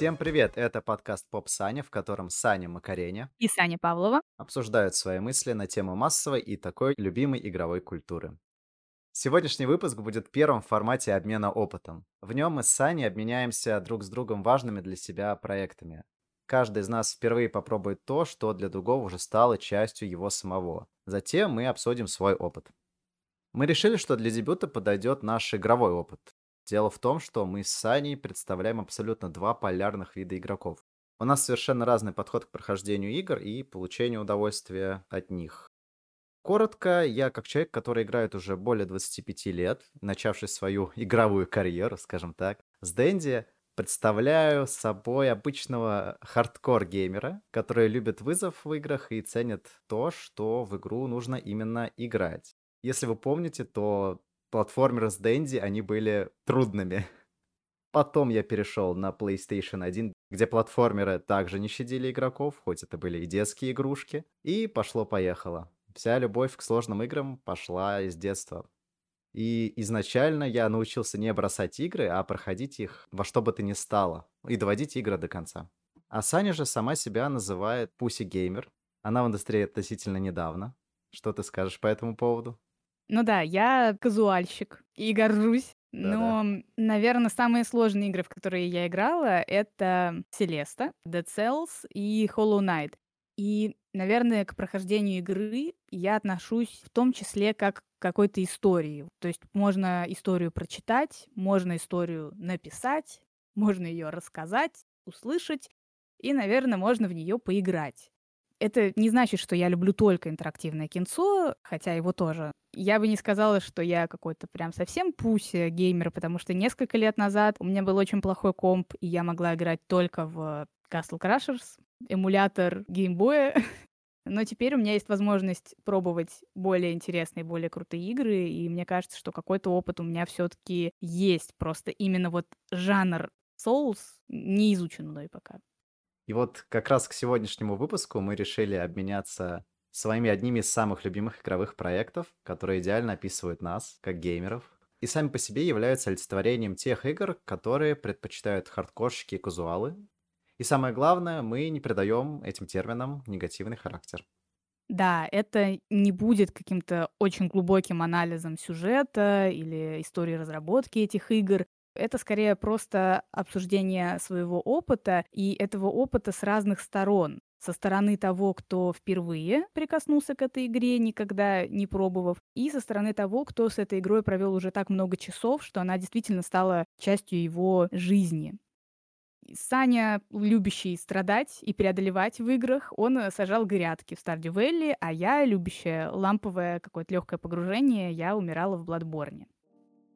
Всем привет! Это подкаст Поп Саня, в котором Саня Макареня и Саня Павлова обсуждают свои мысли на тему массовой и такой любимой игровой культуры. Сегодняшний выпуск будет первым в формате обмена опытом. В нем мы с Саней обменяемся друг с другом важными для себя проектами. Каждый из нас впервые попробует то, что для другого уже стало частью его самого. Затем мы обсудим свой опыт. Мы решили, что для дебюта подойдет наш игровой опыт. Дело в том, что мы с Саней представляем абсолютно два полярных вида игроков. У нас совершенно разный подход к прохождению игр и получению удовольствия от них. Коротко, я как человек, который играет уже более 25 лет, начавший свою игровую карьеру, скажем так, с Дэнди, представляю собой обычного хардкор-геймера, который любит вызов в играх и ценит то, что в игру нужно именно играть. Если вы помните, то платформеры с Дэнди, они были трудными. Потом я перешел на PlayStation 1, где платформеры также не щадили игроков, хоть это были и детские игрушки. И пошло-поехало. Вся любовь к сложным играм пошла из детства. И изначально я научился не бросать игры, а проходить их во что бы то ни стало. И доводить игры до конца. А Саня же сама себя называет Пуси Геймер. Она в индустрии относительно недавно. Что ты скажешь по этому поводу? Ну да, я казуальщик и горжусь. Но, наверное, самые сложные игры, в которые я играла, это Celeste, Dead Cells и Hollow Knight. И, наверное, к прохождению игры я отношусь в том числе как к какой-то истории. То есть можно историю прочитать, можно историю написать, можно ее рассказать, услышать, и, наверное, можно в нее поиграть. Это не значит, что я люблю только интерактивное кинцо, хотя его тоже. Я бы не сказала, что я какой-то прям совсем пуся геймер, потому что несколько лет назад у меня был очень плохой комп, и я могла играть только в Castle Crashers, эмулятор геймбоя. Но теперь у меня есть возможность пробовать более интересные, более крутые игры, и мне кажется, что какой-то опыт у меня все-таки есть. Просто именно вот жанр Souls не изучен мной пока. И вот как раз к сегодняшнему выпуску мы решили обменяться своими одними из самых любимых игровых проектов, которые идеально описывают нас, как геймеров, и сами по себе являются олицетворением тех игр, которые предпочитают хардкорщики и казуалы. И самое главное, мы не придаем этим терминам негативный характер. Да, это не будет каким-то очень глубоким анализом сюжета или истории разработки этих игр это скорее просто обсуждение своего опыта и этого опыта с разных сторон. Со стороны того, кто впервые прикоснулся к этой игре, никогда не пробовав, и со стороны того, кто с этой игрой провел уже так много часов, что она действительно стала частью его жизни. Саня, любящий страдать и преодолевать в играх, он сажал грядки в Stardew Valley, а я, любящая ламповое какое-то легкое погружение, я умирала в Бладборне.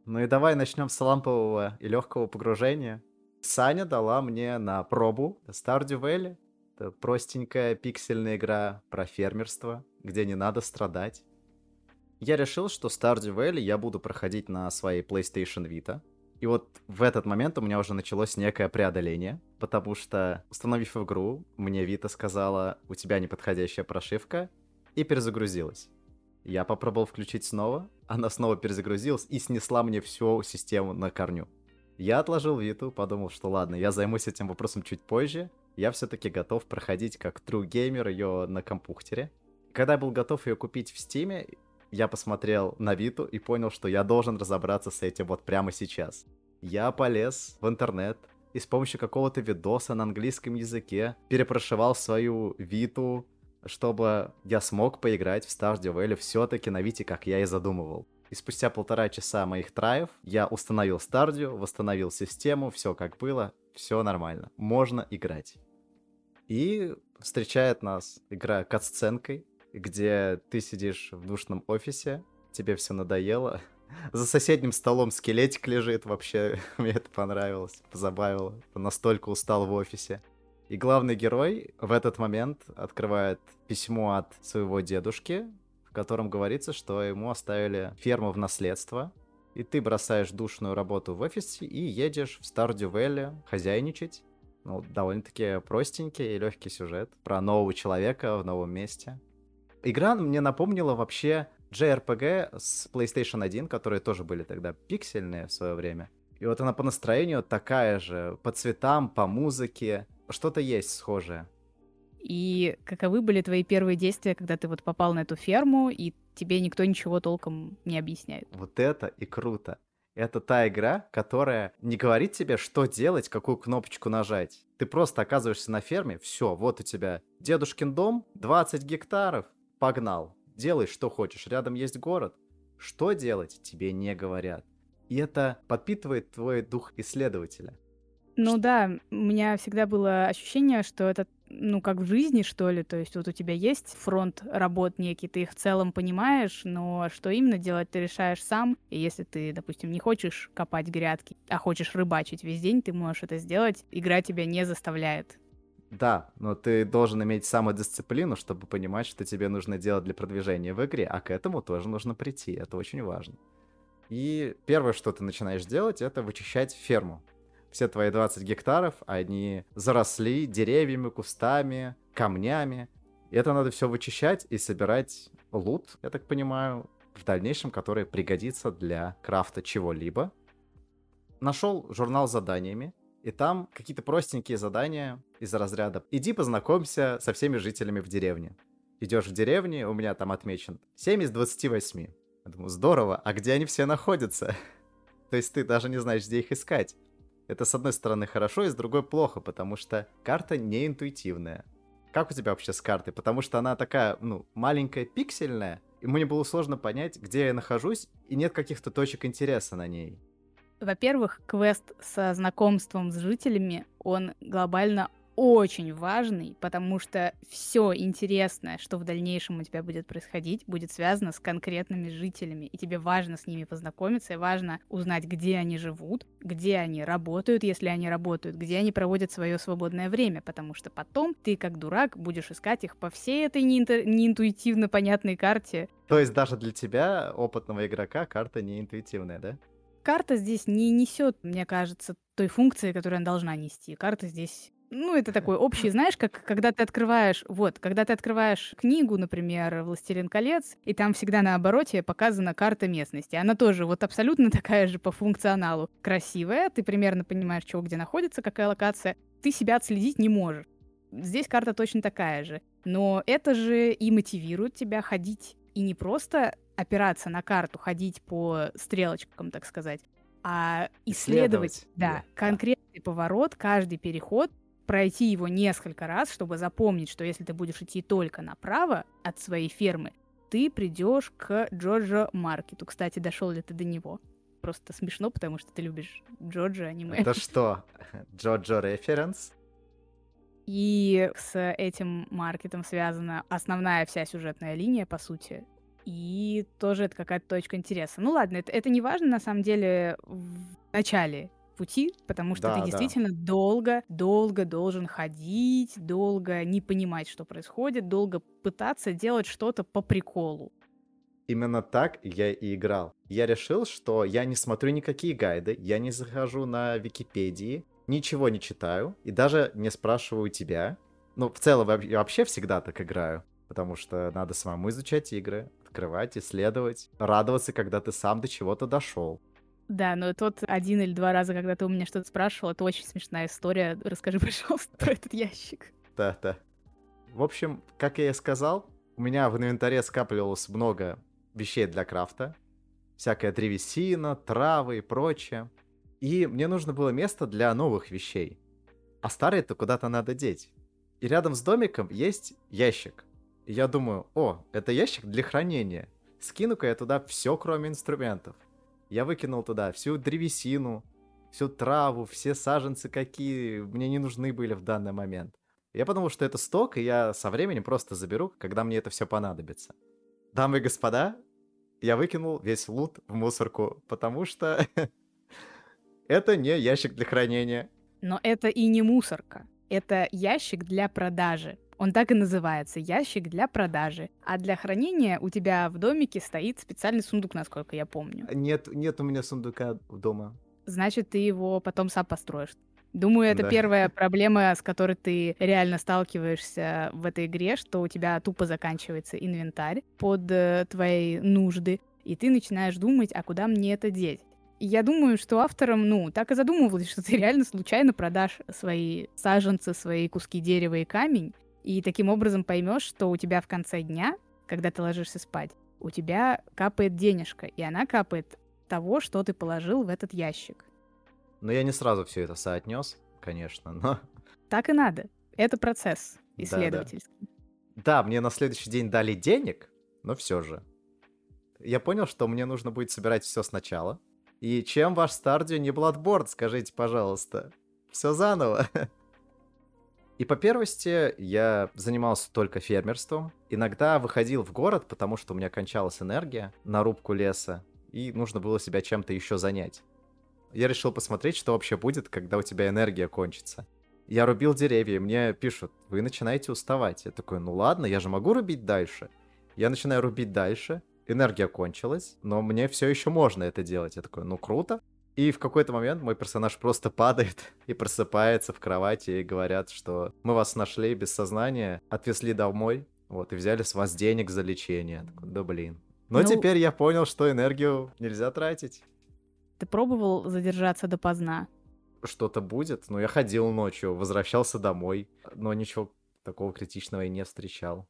Ну и давай начнем с лампового и легкого погружения. Саня дала мне на пробу Stardew Valley. Это простенькая пиксельная игра про фермерство, где не надо страдать. Я решил, что Stardew Valley я буду проходить на своей PlayStation Vita. И вот в этот момент у меня уже началось некое преодоление, потому что, установив игру, мне Vita сказала, у тебя неподходящая прошивка, и перезагрузилась. Я попробовал включить снова, она снова перезагрузилась и снесла мне всю систему на корню. Я отложил Виту, подумал, что ладно, я займусь этим вопросом чуть позже. Я все-таки готов проходить как True Gamer ее на компьютере. Когда я был готов ее купить в Стиме, я посмотрел на Виту и понял, что я должен разобраться с этим вот прямо сейчас. Я полез в интернет и с помощью какого-то видоса на английском языке перепрошивал свою Виту чтобы я смог поиграть в Stardew Valley все-таки на Вите, как я и задумывал. И спустя полтора часа моих траев я установил Stardew, восстановил систему, все как было, все нормально. Можно играть. И встречает нас игра катсценкой, где ты сидишь в душном офисе, тебе все надоело, за соседним столом скелетик лежит, вообще мне это понравилось, позабавило, настолько устал в офисе. И главный герой в этот момент открывает письмо от своего дедушки, в котором говорится, что ему оставили ферму в наследство, и ты бросаешь душную работу в офисе и едешь в Стардю Вэлли хозяйничать. Ну, довольно-таки простенький и легкий сюжет про нового человека в новом месте. Игра мне напомнила вообще JRPG с PlayStation 1, которые тоже были тогда пиксельные в свое время. И вот она по настроению такая же, по цветам, по музыке, что-то есть схожее. И каковы были твои первые действия, когда ты вот попал на эту ферму, и тебе никто ничего толком не объясняет? Вот это и круто. Это та игра, которая не говорит тебе, что делать, какую кнопочку нажать. Ты просто оказываешься на ферме, все, вот у тебя дедушкин дом, 20 гектаров, погнал. Делай, что хочешь, рядом есть город. Что делать, тебе не говорят. И это подпитывает твой дух исследователя. Ну да, у меня всегда было ощущение, что это, ну, как в жизни, что ли, то есть вот у тебя есть фронт работ некий, ты их в целом понимаешь, но что именно делать, ты решаешь сам, и если ты, допустим, не хочешь копать грядки, а хочешь рыбачить весь день, ты можешь это сделать, игра тебя не заставляет. Да, но ты должен иметь самодисциплину, чтобы понимать, что тебе нужно делать для продвижения в игре, а к этому тоже нужно прийти, это очень важно. И первое, что ты начинаешь делать, это вычищать ферму все твои 20 гектаров, они заросли деревьями, кустами, камнями. И это надо все вычищать и собирать лут, я так понимаю, в дальнейшем, который пригодится для крафта чего-либо. Нашел журнал с заданиями, и там какие-то простенькие задания из разряда «Иди познакомься со всеми жителями в деревне». Идешь в деревне, у меня там отмечен 7 из 28. Я думаю, здорово, а где они все находятся? То есть ты даже не знаешь, где их искать. Это, с одной стороны, хорошо, и с другой плохо, потому что карта не интуитивная. Как у тебя вообще с картой? Потому что она такая, ну, маленькая, пиксельная, и мне было сложно понять, где я нахожусь, и нет каких-то точек интереса на ней. Во-первых, квест со знакомством с жителями, он глобально очень важный, потому что все интересное, что в дальнейшем у тебя будет происходить, будет связано с конкретными жителями, и тебе важно с ними познакомиться, и важно узнать, где они живут, где они работают, если они работают, где они проводят свое свободное время, потому что потом ты, как дурак, будешь искать их по всей этой неинтуитивно понятной карте. То есть даже для тебя, опытного игрока, карта неинтуитивная, да? Карта здесь не несет, мне кажется, той функции, которую она должна нести. Карта здесь ну, это такой общий, знаешь, как когда ты открываешь, вот, когда ты открываешь книгу, например, «Властелин колец», и там всегда на обороте показана карта местности. Она тоже вот абсолютно такая же по функционалу. Красивая, ты примерно понимаешь, чего где находится, какая локация. Ты себя отследить не можешь. Здесь карта точно такая же. Но это же и мотивирует тебя ходить. И не просто опираться на карту, ходить по стрелочкам, так сказать, а исследовать, исследовать. Да, да, конкретный поворот, каждый переход, пройти его несколько раз, чтобы запомнить, что если ты будешь идти только направо от своей фермы, ты придешь к Джорджо Маркету. Кстати, дошел ли ты до него? Просто смешно, потому что ты любишь Джорджо аниме. Это что? Джорджо референс? И с этим маркетом связана основная вся сюжетная линия, по сути. И тоже это какая-то точка интереса. Ну ладно, это, это не важно на самом деле в начале пути, потому что да, ты действительно да. долго, долго должен ходить, долго не понимать, что происходит, долго пытаться делать что-то по приколу. Именно так я и играл. Я решил, что я не смотрю никакие гайды, я не захожу на Википедии, ничего не читаю и даже не спрашиваю тебя. Ну, в целом, я вообще всегда так играю, потому что надо самому изучать игры, открывать, исследовать, радоваться, когда ты сам до чего-то дошел. Да, но тот один или два раза, когда ты у меня что-то спрашивал, это очень смешная история. Расскажи, пожалуйста, про этот ящик. Да, да. В общем, как я и сказал, у меня в инвентаре скапливалось много вещей для крафта. Всякая древесина, травы и прочее. И мне нужно было место для новых вещей. А старые-то куда-то надо деть. И рядом с домиком есть ящик. И я думаю, о, это ящик для хранения. Скину-ка я туда все, кроме инструментов. Я выкинул туда всю древесину, всю траву, все саженцы, какие мне не нужны были в данный момент. Я подумал, что это сток, и я со временем просто заберу, когда мне это все понадобится. Дамы и господа, я выкинул весь лут в мусорку, потому что это не ящик для хранения. Но это и не мусорка. Это ящик для продажи. Он так и называется — ящик для продажи. А для хранения у тебя в домике стоит специальный сундук, насколько я помню. Нет, нет у меня сундука дома. Значит, ты его потом сам построишь. Думаю, это да. первая проблема, с которой ты реально сталкиваешься в этой игре, что у тебя тупо заканчивается инвентарь под э, твои нужды, и ты начинаешь думать, а куда мне это деть? Я думаю, что автором, ну, так и задумывалось, что ты реально случайно продашь свои саженцы, свои куски дерева и камень, и таким образом поймешь, что у тебя в конце дня, когда ты ложишься спать, у тебя капает денежка, и она капает того, что ты положил в этот ящик. Но я не сразу все это соотнес, конечно, но... Так и надо. Это процесс исследовательский. Да, да. да, мне на следующий день дали денег, но все же. Я понял, что мне нужно будет собирать все сначала. И чем ваш Стардио не Bloodborne, скажите, пожалуйста? Все заново. И по первости я занимался только фермерством. Иногда выходил в город, потому что у меня кончалась энергия на рубку леса, и нужно было себя чем-то еще занять. Я решил посмотреть, что вообще будет, когда у тебя энергия кончится. Я рубил деревья, и мне пишут, вы начинаете уставать. Я такой, ну ладно, я же могу рубить дальше. Я начинаю рубить дальше, энергия кончилась, но мне все еще можно это делать. Я такой, ну круто. И в какой-то момент мой персонаж просто падает и просыпается в кровати и говорят, что мы вас нашли без сознания, отвезли домой, вот, и взяли с вас денег за лечение. Такой, да блин. Но ну, теперь я понял, что энергию нельзя тратить. Ты пробовал задержаться допоздна? Что-то будет, но я ходил ночью, возвращался домой, но ничего такого критичного я не встречал.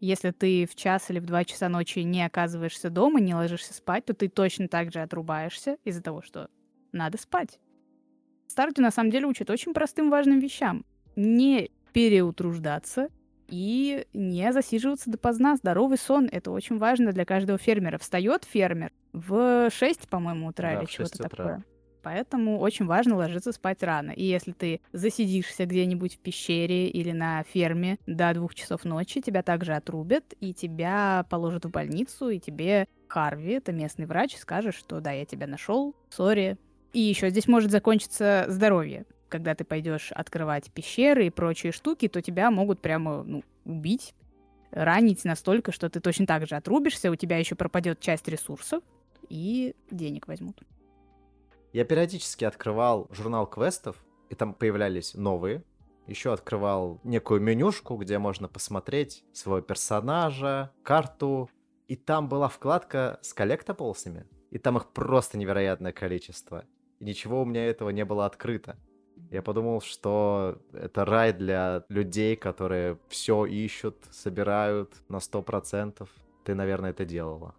Если ты в час или в два часа ночи не оказываешься дома, не ложишься спать, то ты точно так же отрубаешься из-за того, что надо спать. Стартю на самом деле учат очень простым важным вещам. Не переутруждаться и не засиживаться допоздна. Здоровый сон — это очень важно для каждого фермера. Встает фермер в 6, по-моему, утра да, или чего-то такое. Поэтому очень важно ложиться спать рано. И если ты засидишься где-нибудь в пещере или на ферме до двух часов ночи, тебя также отрубят, и тебя положат в больницу, и тебе Харви, это местный врач, скажет, что да, я тебя нашел, сори. И еще здесь может закончиться здоровье. Когда ты пойдешь открывать пещеры и прочие штуки, то тебя могут прямо ну, убить, ранить настолько, что ты точно так же отрубишься, у тебя еще пропадет часть ресурсов, и денег возьмут. Я периодически открывал журнал квестов, и там появлялись новые. Еще открывал некую менюшку, где можно посмотреть своего персонажа, карту. И там была вкладка с коллектаблсами. И там их просто невероятное количество. И ничего у меня этого не было открыто. Я подумал, что это рай для людей, которые все ищут, собирают на 100%. Ты, наверное, это делала.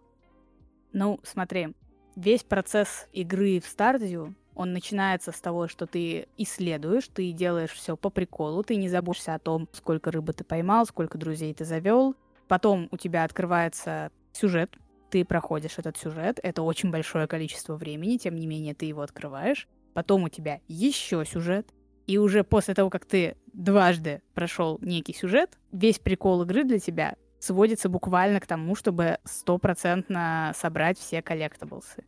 Ну, смотри, весь процесс игры в Стардию, он начинается с того, что ты исследуешь, ты делаешь все по приколу, ты не заботишься о том, сколько рыбы ты поймал, сколько друзей ты завел. Потом у тебя открывается сюжет, ты проходишь этот сюжет, это очень большое количество времени, тем не менее ты его открываешь. Потом у тебя еще сюжет, и уже после того, как ты дважды прошел некий сюжет, весь прикол игры для тебя сводится буквально к тому, чтобы стопроцентно собрать все коллектаблсы.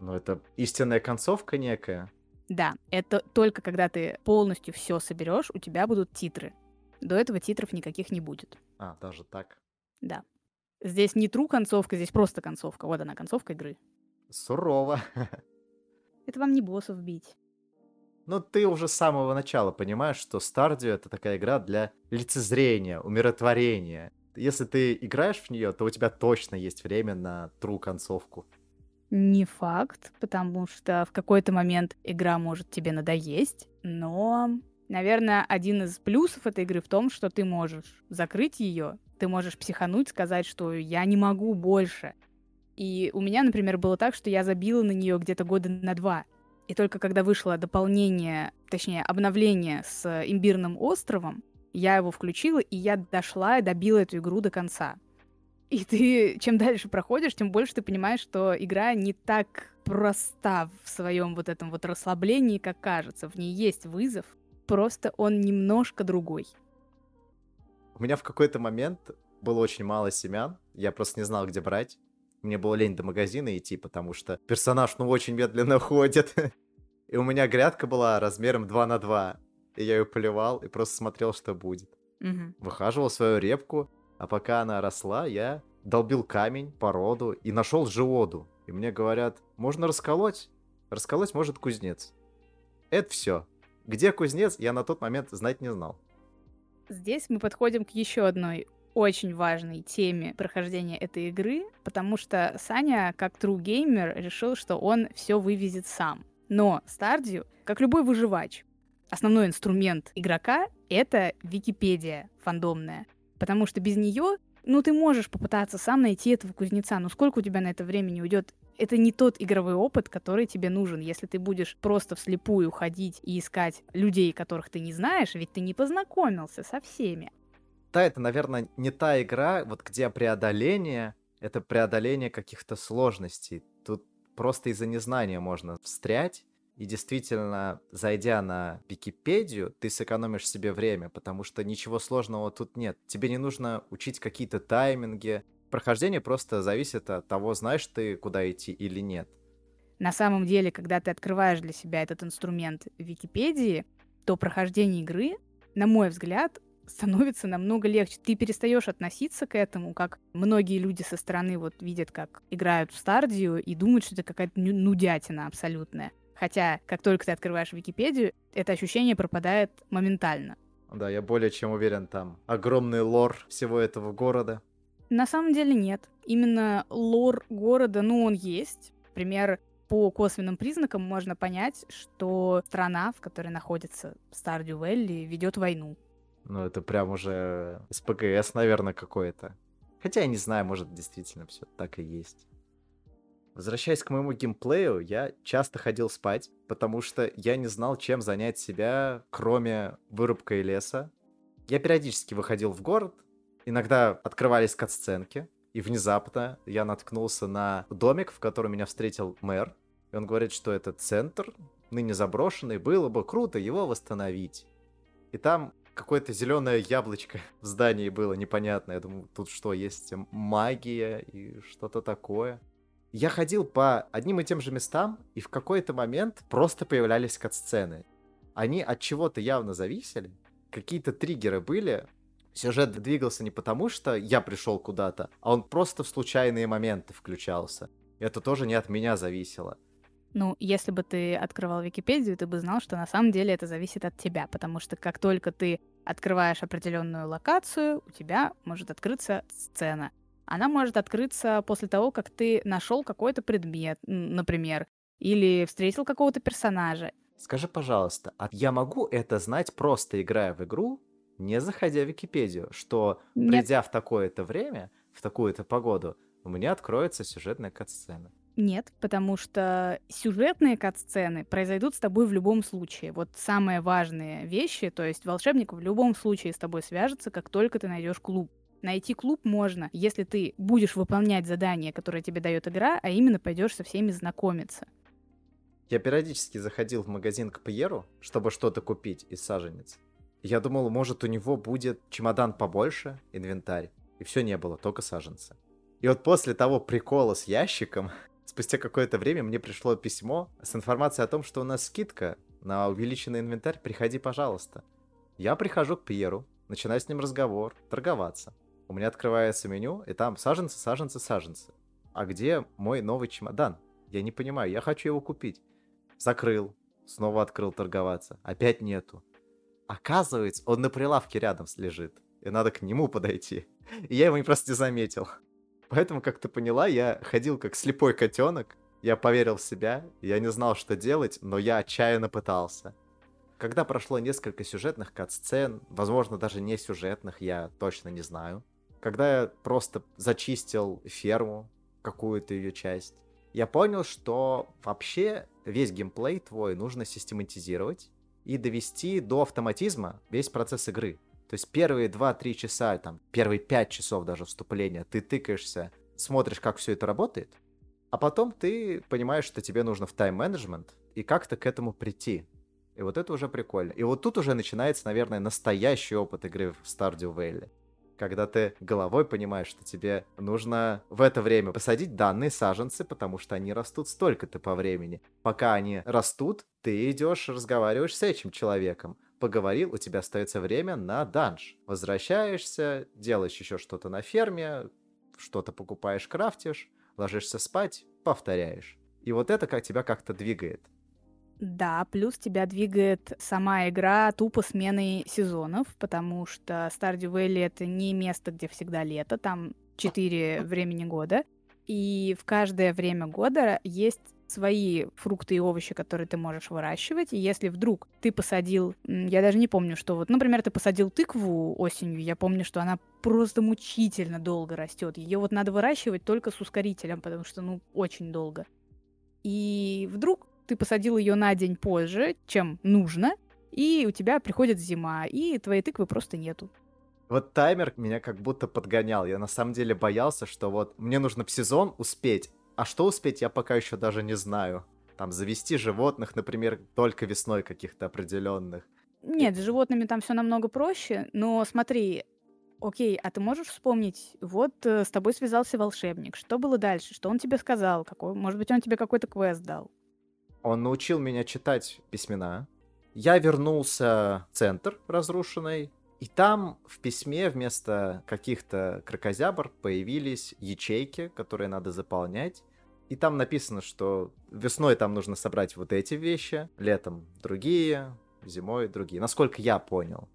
Ну, это истинная концовка некая. Да, это только когда ты полностью все соберешь, у тебя будут титры. До этого титров никаких не будет. А, даже так. Да. Здесь не true концовка, здесь просто концовка. Вот она, концовка игры. Сурово. Это вам не боссов бить. Ну, ты уже с самого начала понимаешь, что Stardew это такая игра для лицезрения, умиротворения если ты играешь в нее, то у тебя точно есть время на true концовку. Не факт, потому что в какой-то момент игра может тебе надоесть, но, наверное, один из плюсов этой игры в том, что ты можешь закрыть ее, ты можешь психануть, сказать, что я не могу больше. И у меня, например, было так, что я забила на нее где-то года на два. И только когда вышло дополнение, точнее, обновление с имбирным островом, я его включила, и я дошла и добила эту игру до конца. И ты, чем дальше проходишь, тем больше ты понимаешь, что игра не так проста в своем вот этом вот расслаблении, как кажется. В ней есть вызов, просто он немножко другой. У меня в какой-то момент было очень мало семян, я просто не знал, где брать. Мне было лень до магазина идти, потому что персонаж, ну, очень медленно ходит. И у меня грядка была размером 2 на 2 и я ее поливал и просто смотрел, что будет. Угу. Выхаживал свою репку, а пока она росла, я долбил камень, породу и нашел живоду. И мне говорят, можно расколоть? Расколоть может кузнец. Это все. Где кузнец, я на тот момент знать не знал. Здесь мы подходим к еще одной очень важной теме прохождения этой игры, потому что Саня, как true геймер, решил, что он все вывезет сам. Но Стардию, как любой выживач, основной инструмент игрока — это Википедия фандомная. Потому что без нее, ну, ты можешь попытаться сам найти этого кузнеца, но сколько у тебя на это времени уйдет? Это не тот игровой опыт, который тебе нужен. Если ты будешь просто вслепую ходить и искать людей, которых ты не знаешь, ведь ты не познакомился со всеми. Да, это, наверное, не та игра, вот где преодоление — это преодоление каких-то сложностей. Тут просто из-за незнания можно встрять, и действительно, зайдя на Википедию, ты сэкономишь себе время, потому что ничего сложного тут нет. Тебе не нужно учить какие-то тайминги. Прохождение просто зависит от того, знаешь ты, куда идти или нет. На самом деле, когда ты открываешь для себя этот инструмент Википедии, то прохождение игры, на мой взгляд, становится намного легче. Ты перестаешь относиться к этому, как многие люди со стороны вот видят, как играют в Стардию и думают, что это какая-то нудятина абсолютная. Хотя, как только ты открываешь Википедию, это ощущение пропадает моментально. Да, я более чем уверен, там огромный лор всего этого города. На самом деле нет. Именно лор города, ну, он есть. Например, по косвенным признакам можно понять, что страна, в которой находится Стардю Вэлли, ведет войну. Ну, это прям уже СПГС, наверное, какой-то. Хотя я не знаю, может, действительно все так и есть. Возвращаясь к моему геймплею, я часто ходил спать, потому что я не знал, чем занять себя, кроме вырубкой леса. Я периодически выходил в город, иногда открывались катсценки, и внезапно я наткнулся на домик, в котором меня встретил мэр. И он говорит, что это центр, ныне заброшенный, было бы круто его восстановить. И там какое-то зеленое яблочко в здании было непонятно. Я думаю, тут что, есть магия и что-то такое. Я ходил по одним и тем же местам, и в какой-то момент просто появлялись кат-сцены. Они от чего-то явно зависели, какие-то триггеры были. Сюжет двигался не потому, что я пришел куда-то, а он просто в случайные моменты включался. Это тоже не от меня зависело. Ну, если бы ты открывал Википедию, ты бы знал, что на самом деле это зависит от тебя, потому что как только ты открываешь определенную локацию, у тебя может открыться сцена. Она может открыться после того, как ты нашел какой-то предмет, например, или встретил какого-то персонажа. Скажи, пожалуйста, а я могу это знать просто играя в игру, не заходя в Википедию, что Нет. придя в такое-то время, в такую-то погоду, у меня откроется сюжетная катсцена? Нет, потому что сюжетные кат-сцены произойдут с тобой в любом случае. Вот самые важные вещи, то есть волшебник в любом случае с тобой свяжется, как только ты найдешь клуб. Найти клуб можно, если ты будешь выполнять задания, которые тебе дает игра, а именно пойдешь со всеми знакомиться. Я периодически заходил в магазин к Пьеру, чтобы что-то купить из саженец. Я думал, может, у него будет чемодан побольше, инвентарь. И все не было, только саженцы. И вот после того прикола с ящиком, спустя какое-то время мне пришло письмо с информацией о том, что у нас скидка на увеличенный инвентарь, приходи, пожалуйста. Я прихожу к Пьеру, начинаю с ним разговор, торговаться. У меня открывается меню, и там саженцы, саженцы, саженцы. А где мой новый чемодан? Я не понимаю, я хочу его купить. Закрыл, снова открыл торговаться, опять нету. Оказывается, он на прилавке рядом лежит, и надо к нему подойти. И я его просто не заметил. Поэтому, как ты поняла, я ходил как слепой котенок. Я поверил в себя, я не знал, что делать, но я отчаянно пытался. Когда прошло несколько сюжетных кат-сцен, возможно, даже не сюжетных, я точно не знаю. Когда я просто зачистил ферму, какую-то ее часть, я понял, что вообще весь геймплей твой нужно систематизировать и довести до автоматизма весь процесс игры. То есть первые 2-3 часа, там, первые 5 часов даже вступления ты тыкаешься, смотришь, как все это работает, а потом ты понимаешь, что тебе нужно в тайм-менеджмент и как-то к этому прийти. И вот это уже прикольно. И вот тут уже начинается, наверное, настоящий опыт игры в Stardew Valley. Когда ты головой понимаешь, что тебе нужно в это время посадить данные саженцы, потому что они растут столько-то по времени. Пока они растут, ты идешь, разговариваешь с этим человеком поговорил, у тебя остается время на данж. Возвращаешься, делаешь еще что-то на ферме, что-то покупаешь, крафтишь, ложишься спать, повторяешь. И вот это как тебя как-то двигает. Да, плюс тебя двигает сама игра тупо сменой сезонов, потому что Stardew Valley — это не место, где всегда лето, там четыре времени года, и в каждое время года есть свои фрукты и овощи, которые ты можешь выращивать. И если вдруг ты посадил, я даже не помню, что вот, например, ты посадил тыкву осенью, я помню, что она просто мучительно долго растет. Ее вот надо выращивать только с ускорителем, потому что, ну, очень долго. И вдруг ты посадил ее на день позже, чем нужно, и у тебя приходит зима, и твоей тыквы просто нету. Вот таймер меня как будто подгонял. Я на самом деле боялся, что вот мне нужно в сезон успеть, а что успеть, я пока еще даже не знаю. Там завести животных, например, только весной каких-то определенных. Нет, с животными там все намного проще, но смотри, окей, а ты можешь вспомнить, вот э, с тобой связался волшебник, что было дальше, что он тебе сказал, какой, может быть, он тебе какой-то квест дал? Он научил меня читать письмена. Я вернулся в центр разрушенный, и там в письме вместо каких-то крокозябр появились ячейки, которые надо заполнять. И там написано, что весной там нужно собрать вот эти вещи, летом другие, зимой другие. Насколько я понял.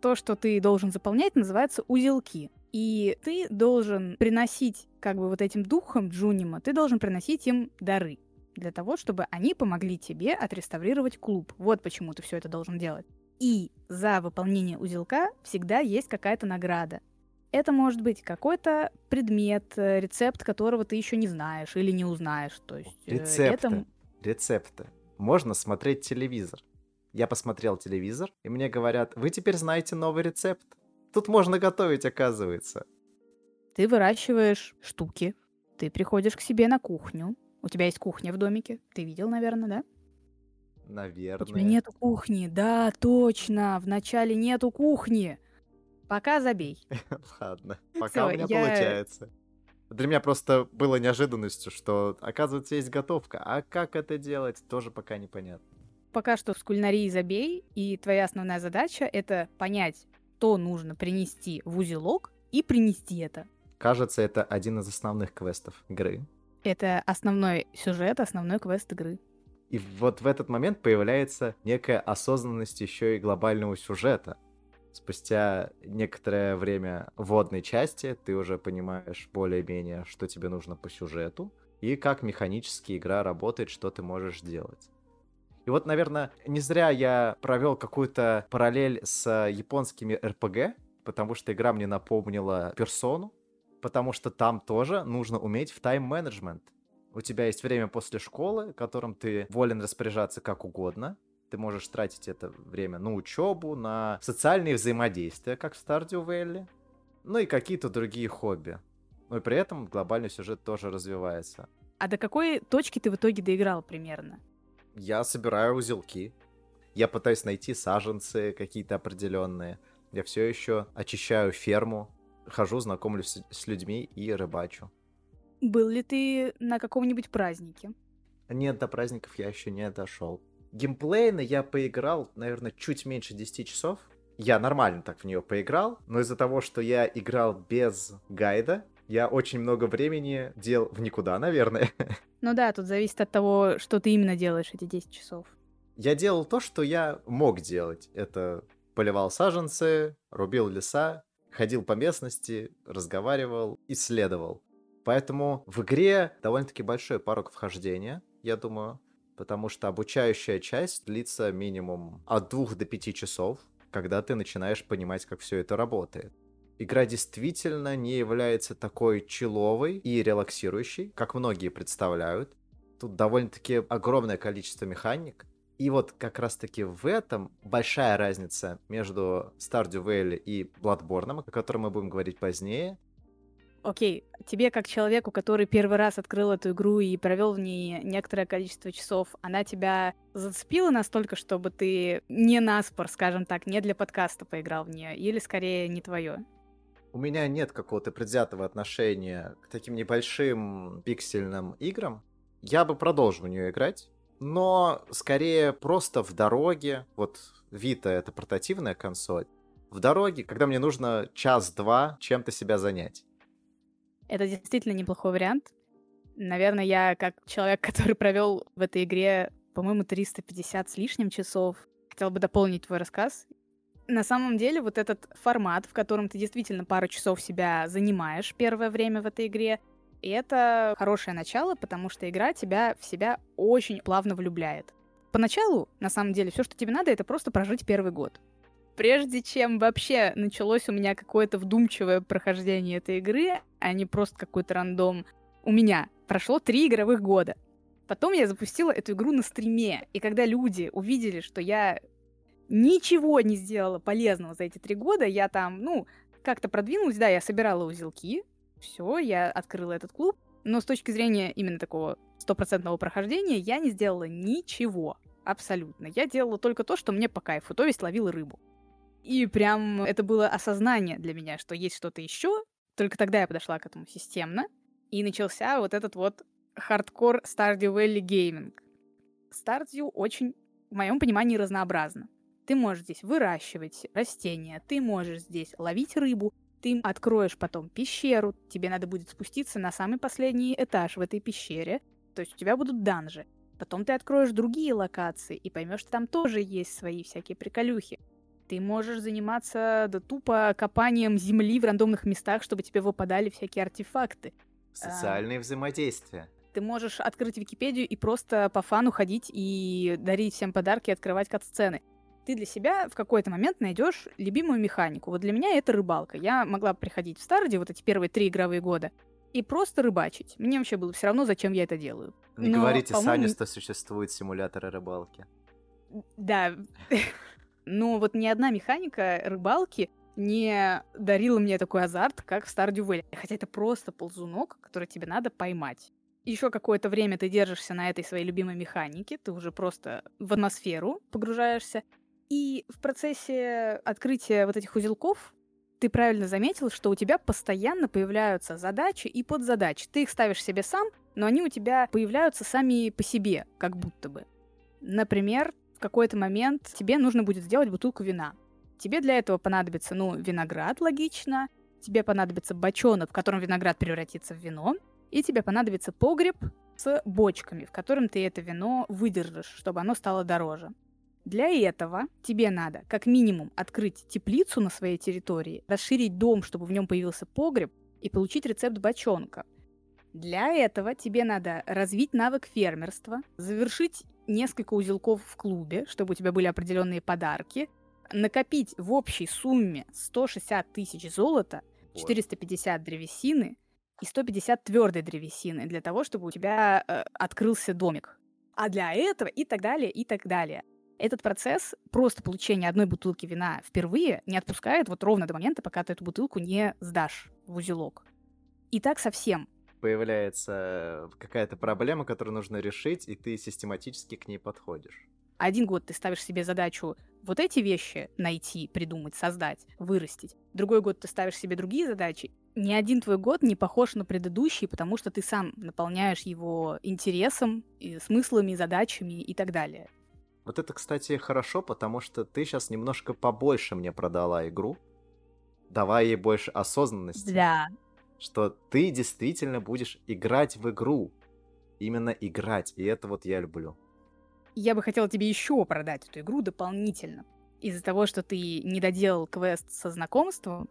То, что ты должен заполнять, называется узелки. И ты должен приносить, как бы вот этим духом Джунима, ты должен приносить им дары для того, чтобы они помогли тебе отреставрировать клуб. Вот почему ты все это должен делать. И за выполнение узелка всегда есть какая-то награда. Это может быть какой-то предмет, э, рецепт которого ты еще не знаешь или не узнаешь. То есть э, рецепты. Это... Рецепты. Можно смотреть телевизор. Я посмотрел телевизор, и мне говорят, вы теперь знаете новый рецепт. Тут можно готовить, оказывается. Ты выращиваешь штуки, ты приходишь к себе на кухню. У тебя есть кухня в домике, ты видел, наверное, да? Наверное. У тебя нету кухни. Да, точно. Вначале нету кухни. Пока забей. Ладно. Пока у меня получается. Для меня просто было неожиданностью, что, оказывается, есть готовка. А как это делать, тоже пока непонятно. Пока что в кулинарии забей, и твоя основная задача — это понять, что нужно принести в узелок и принести это. Кажется, это один из основных квестов игры. Это основной сюжет, основной квест игры. И вот в этот момент появляется некая осознанность еще и глобального сюжета. Спустя некоторое время вводной части ты уже понимаешь более-менее, что тебе нужно по сюжету, и как механически игра работает, что ты можешь делать. И вот, наверное, не зря я провел какую-то параллель с японскими РПГ, потому что игра мне напомнила персону, потому что там тоже нужно уметь в тайм-менеджмент. У тебя есть время после школы, которым ты волен распоряжаться как угодно. Ты можешь тратить это время на учебу, на социальные взаимодействия, как в Stardew Valley, ну и какие-то другие хобби. Ну и при этом глобальный сюжет тоже развивается. А до какой точки ты в итоге доиграл примерно? Я собираю узелки. Я пытаюсь найти саженцы какие-то определенные. Я все еще очищаю ферму, хожу, знакомлюсь с людьми и рыбачу. Был ли ты на каком-нибудь празднике? Нет, до праздников я еще не дошел. Геймплейно я поиграл, наверное, чуть меньше 10 часов. Я нормально так в нее поиграл, но из-за того, что я играл без гайда, я очень много времени дел в никуда, наверное. Ну да, тут зависит от того, что ты именно делаешь эти 10 часов. Я делал то, что я мог делать. Это поливал саженцы, рубил леса, ходил по местности, разговаривал, исследовал. Поэтому в игре довольно-таки большой порог вхождения, я думаю, потому что обучающая часть длится минимум от двух до пяти часов, когда ты начинаешь понимать, как все это работает. Игра действительно не является такой человой и релаксирующей, как многие представляют. Тут довольно-таки огромное количество механик. И вот как раз-таки в этом большая разница между Stardew Valley и Bloodborne, о котором мы будем говорить позднее, окей, тебе как человеку, который первый раз открыл эту игру и провел в ней некоторое количество часов, она тебя зацепила настолько, чтобы ты не наспор, скажем так, не для подкаста поиграл в нее, или скорее не твое? У меня нет какого-то предвзятого отношения к таким небольшим пиксельным играм. Я бы продолжил в нее играть, но скорее просто в дороге. Вот Vita — это портативная консоль. В дороге, когда мне нужно час-два чем-то себя занять. Это действительно неплохой вариант. Наверное, я как человек, который провел в этой игре по-моему, 350 с лишним часов. Хотела бы дополнить твой рассказ. На самом деле, вот этот формат, в котором ты действительно пару часов себя занимаешь первое время в этой игре, и это хорошее начало, потому что игра тебя в себя очень плавно влюбляет. Поначалу, на самом деле, все, что тебе надо, это просто прожить первый год. Прежде чем вообще началось у меня какое-то вдумчивое прохождение этой игры, а не просто какой-то рандом, у меня прошло три игровых года. Потом я запустила эту игру на стриме, и когда люди увидели, что я ничего не сделала полезного за эти три года, я там, ну, как-то продвинулась, да, я собирала узелки, все, я открыла этот клуб, но с точки зрения именно такого стопроцентного прохождения я не сделала ничего. Абсолютно. Я делала только то, что мне по кайфу, то есть ловила рыбу. И прям это было осознание для меня, что есть что-то еще. Только тогда я подошла к этому системно. И начался вот этот вот хардкор Stardew Valley Gaming. Stardew очень, в моем понимании, разнообразно. Ты можешь здесь выращивать растения, ты можешь здесь ловить рыбу, ты откроешь потом пещеру, тебе надо будет спуститься на самый последний этаж в этой пещере, то есть у тебя будут данжи. Потом ты откроешь другие локации и поймешь, что там тоже есть свои всякие приколюхи. Ты можешь заниматься да тупо копанием земли в рандомных местах, чтобы тебе выпадали всякие артефакты. Социальные а, взаимодействия. Ты можешь открыть Википедию и просто по фану ходить и дарить всем подарки, открывать кат-сцены ты для себя в какой-то момент найдешь любимую механику. Вот для меня это рыбалка. Я могла приходить в Старде вот эти первые три игровые года и просто рыбачить. Мне вообще было все равно, зачем я это делаю. Не Но, говорите Сане, что существуют симуляторы рыбалки. Да. Но вот ни одна механика рыбалки не дарила мне такой азарт, как в Stardew Valley. Хотя это просто ползунок, который тебе надо поймать. Еще какое-то время ты держишься на этой своей любимой механике, ты уже просто в атмосферу погружаешься, и в процессе открытия вот этих узелков ты правильно заметил, что у тебя постоянно появляются задачи и подзадачи. Ты их ставишь себе сам, но они у тебя появляются сами по себе, как будто бы. Например, в какой-то момент тебе нужно будет сделать бутылку вина. Тебе для этого понадобится, ну, виноград, логично, тебе понадобится бочонок, в котором виноград превратится в вино, и тебе понадобится погреб с бочками, в котором ты это вино выдержишь, чтобы оно стало дороже. Для этого тебе надо как минимум открыть теплицу на своей территории, расширить дом, чтобы в нем появился погреб, и получить рецепт бочонка. Для этого тебе надо развить навык фермерства, завершить несколько узелков в клубе, чтобы у тебя были определенные подарки, накопить в общей сумме 160 тысяч золота, 450 древесины и 150 твердой древесины для того, чтобы у тебя э, открылся домик. А для этого и так далее, и так далее. Этот процесс просто получения одной бутылки вина впервые не отпускает вот ровно до момента, пока ты эту бутылку не сдашь в узелок. И так совсем. Появляется какая-то проблема, которую нужно решить, и ты систематически к ней подходишь. Один год ты ставишь себе задачу вот эти вещи найти, придумать, создать, вырастить. Другой год ты ставишь себе другие задачи. Ни один твой год не похож на предыдущий, потому что ты сам наполняешь его интересом, и смыслами, задачами и так далее. Вот это, кстати, хорошо, потому что ты сейчас немножко побольше мне продала игру, давая ей больше осознанности. Да. Что ты действительно будешь играть в игру. Именно играть. И это вот я люблю. Я бы хотела тебе еще продать эту игру дополнительно. Из-за того, что ты не доделал квест со знакомством,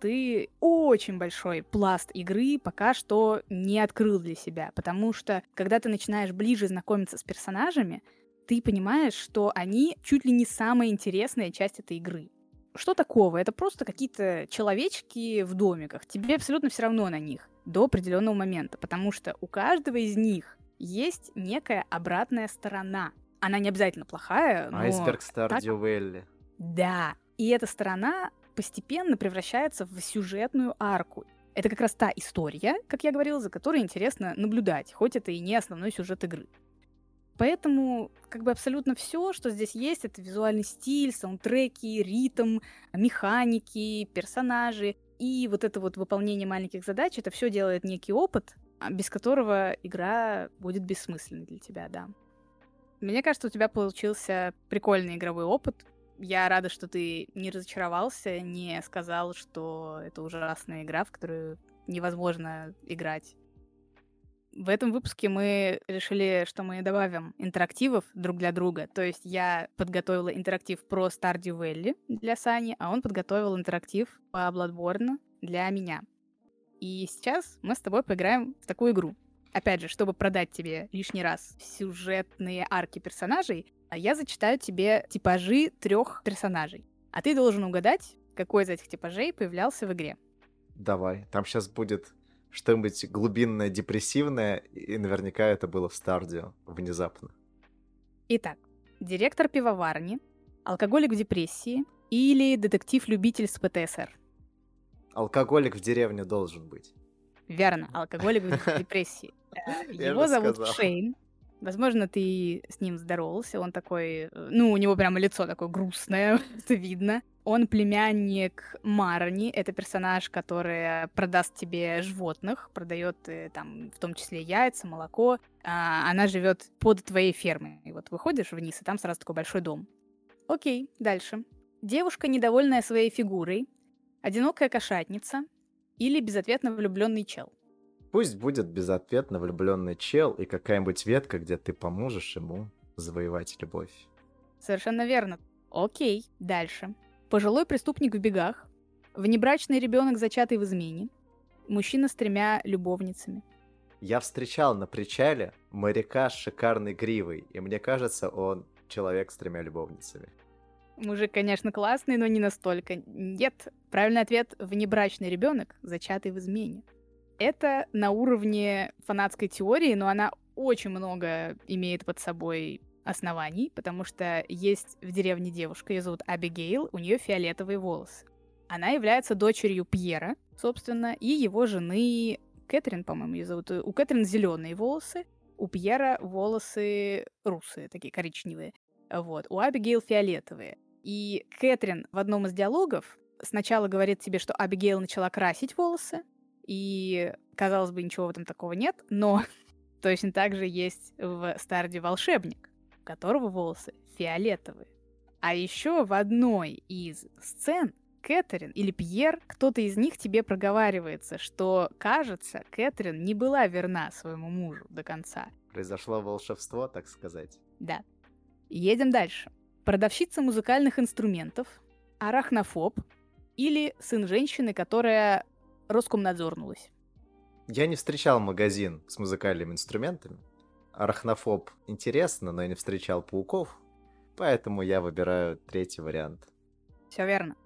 ты очень большой пласт игры пока что не открыл для себя. Потому что, когда ты начинаешь ближе знакомиться с персонажами, ты понимаешь, что они чуть ли не самая интересная часть этой игры. Что такого? Это просто какие-то человечки в домиках. Тебе абсолютно все равно на них до определенного момента, потому что у каждого из них есть некая обратная сторона. Она не обязательно плохая, но... Айсберг Стардью Вэлли. Да. И эта сторона постепенно превращается в сюжетную арку. Это как раз та история, как я говорила, за которой интересно наблюдать, хоть это и не основной сюжет игры. Поэтому как бы абсолютно все, что здесь есть, это визуальный стиль, саундтреки, ритм, механики, персонажи и вот это вот выполнение маленьких задач, это все делает некий опыт, а, без которого игра будет бессмысленной для тебя, да. Мне кажется, у тебя получился прикольный игровой опыт. Я рада, что ты не разочаровался, не сказал, что это ужасная игра, в которую невозможно играть. В этом выпуске мы решили, что мы добавим интерактивов друг для друга. То есть я подготовила интерактив про Stardew Valley для Сани, а он подготовил интерактив по Bloodborne для меня. И сейчас мы с тобой поиграем в такую игру. Опять же, чтобы продать тебе лишний раз сюжетные арки персонажей, я зачитаю тебе типажи трех персонажей. А ты должен угадать, какой из этих типажей появлялся в игре. Давай. Там сейчас будет что-нибудь глубинное, депрессивное, и наверняка это было в Стардио внезапно. Итак, директор пивоварни, алкоголик в депрессии или детектив-любитель с ПТСР? Алкоголик в деревне должен быть. Верно, алкоголик в депрессии. Э, его зовут Шейн. Возможно, ты с ним здоровался. Он такой, э, ну, у него прямо лицо такое грустное, это видно. Он племянник Марни, это персонаж, который продаст тебе животных, продает э, там в том числе яйца, молоко. А она живет под твоей фермой. И вот выходишь вниз, и там сразу такой большой дом. Окей, дальше. Девушка, недовольная своей фигурой, одинокая кошатница или безответно влюбленный чел. Пусть будет безответно влюбленный чел и какая-нибудь ветка, где ты поможешь ему завоевать любовь. Совершенно верно. Окей, дальше. Пожилой преступник в бегах, внебрачный ребенок, зачатый в измене, мужчина с тремя любовницами. Я встречал на причале моряка с шикарной гривой, и мне кажется, он человек с тремя любовницами. Мужик, конечно, классный, но не настолько. Нет, правильный ответ — внебрачный ребенок, зачатый в измене. Это на уровне фанатской теории, но она очень много имеет под собой оснований, потому что есть в деревне девушка, ее зовут Абигейл, у нее фиолетовые волосы. Она является дочерью Пьера, собственно, и его жены Кэтрин, по-моему, ее зовут. У Кэтрин зеленые волосы, у Пьера волосы русые, такие коричневые. Вот. У Абигейл фиолетовые. И Кэтрин в одном из диалогов сначала говорит тебе, что Абигейл начала красить волосы, и, казалось бы, ничего в этом такого нет, но точно так же есть в Старде волшебник, у которого волосы фиолетовые. А еще в одной из сцен Кэтрин или Пьер, кто-то из них тебе проговаривается, что, кажется, Кэтрин не была верна своему мужу до конца. Произошло волшебство, так сказать. Да. Едем дальше. Продавщица музыкальных инструментов, арахнофоб или сын женщины, которая Роскомнадзорнулась. Я не встречал магазин с музыкальными инструментами. Арахнофоб интересно, но я не встречал пауков, поэтому я выбираю третий вариант. Все верно.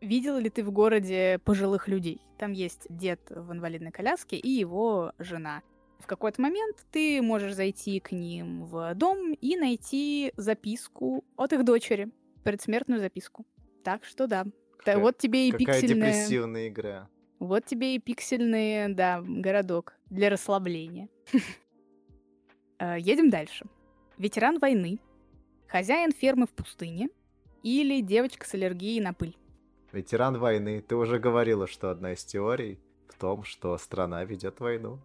Видел ли ты в городе пожилых людей? Там есть дед в инвалидной коляске и его жена. В какой-то момент ты можешь зайти к ним в дом и найти записку от их дочери, предсмертную записку. Так что да. Какая, вот тебе и какая пиксельная... депрессивная игра. Вот тебе и пиксельный, да, городок для расслабления. Э, едем дальше. Ветеран войны, хозяин фермы в пустыне или девочка с аллергией на пыль. Ветеран войны. Ты уже говорила, что одна из теорий в том, что страна ведет войну.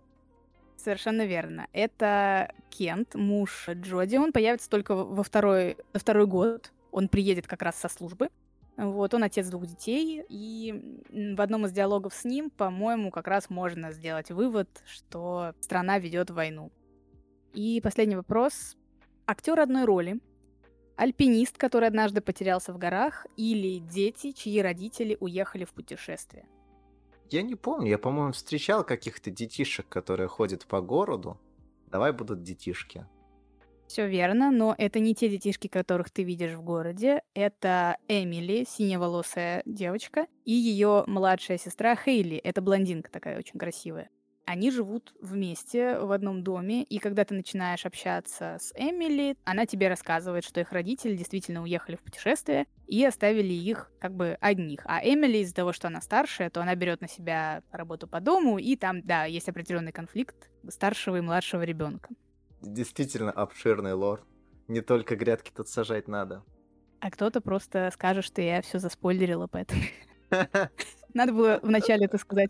Совершенно верно. Это Кент, муж Джоди. Он появится только во второй, во второй год. Он приедет как раз со службы. Вот, он отец двух детей, и в одном из диалогов с ним, по-моему, как раз можно сделать вывод, что страна ведет войну. И последний вопрос. Актер одной роли, альпинист, который однажды потерялся в горах, или дети, чьи родители уехали в путешествие? Я не помню, я, по-моему, встречал каких-то детишек, которые ходят по городу. Давай будут детишки. Все верно, но это не те детишки, которых ты видишь в городе. Это Эмили, синеволосая девочка, и ее младшая сестра Хейли. Это блондинка такая очень красивая. Они живут вместе в одном доме, и когда ты начинаешь общаться с Эмили, она тебе рассказывает, что их родители действительно уехали в путешествие и оставили их как бы одних. А Эмили из-за того, что она старшая, то она берет на себя работу по дому, и там, да, есть определенный конфликт старшего и младшего ребенка действительно обширный лор. Не только грядки тут сажать надо. А кто-то просто скажет, что я все заспойлерила, поэтому... Надо было вначале это сказать.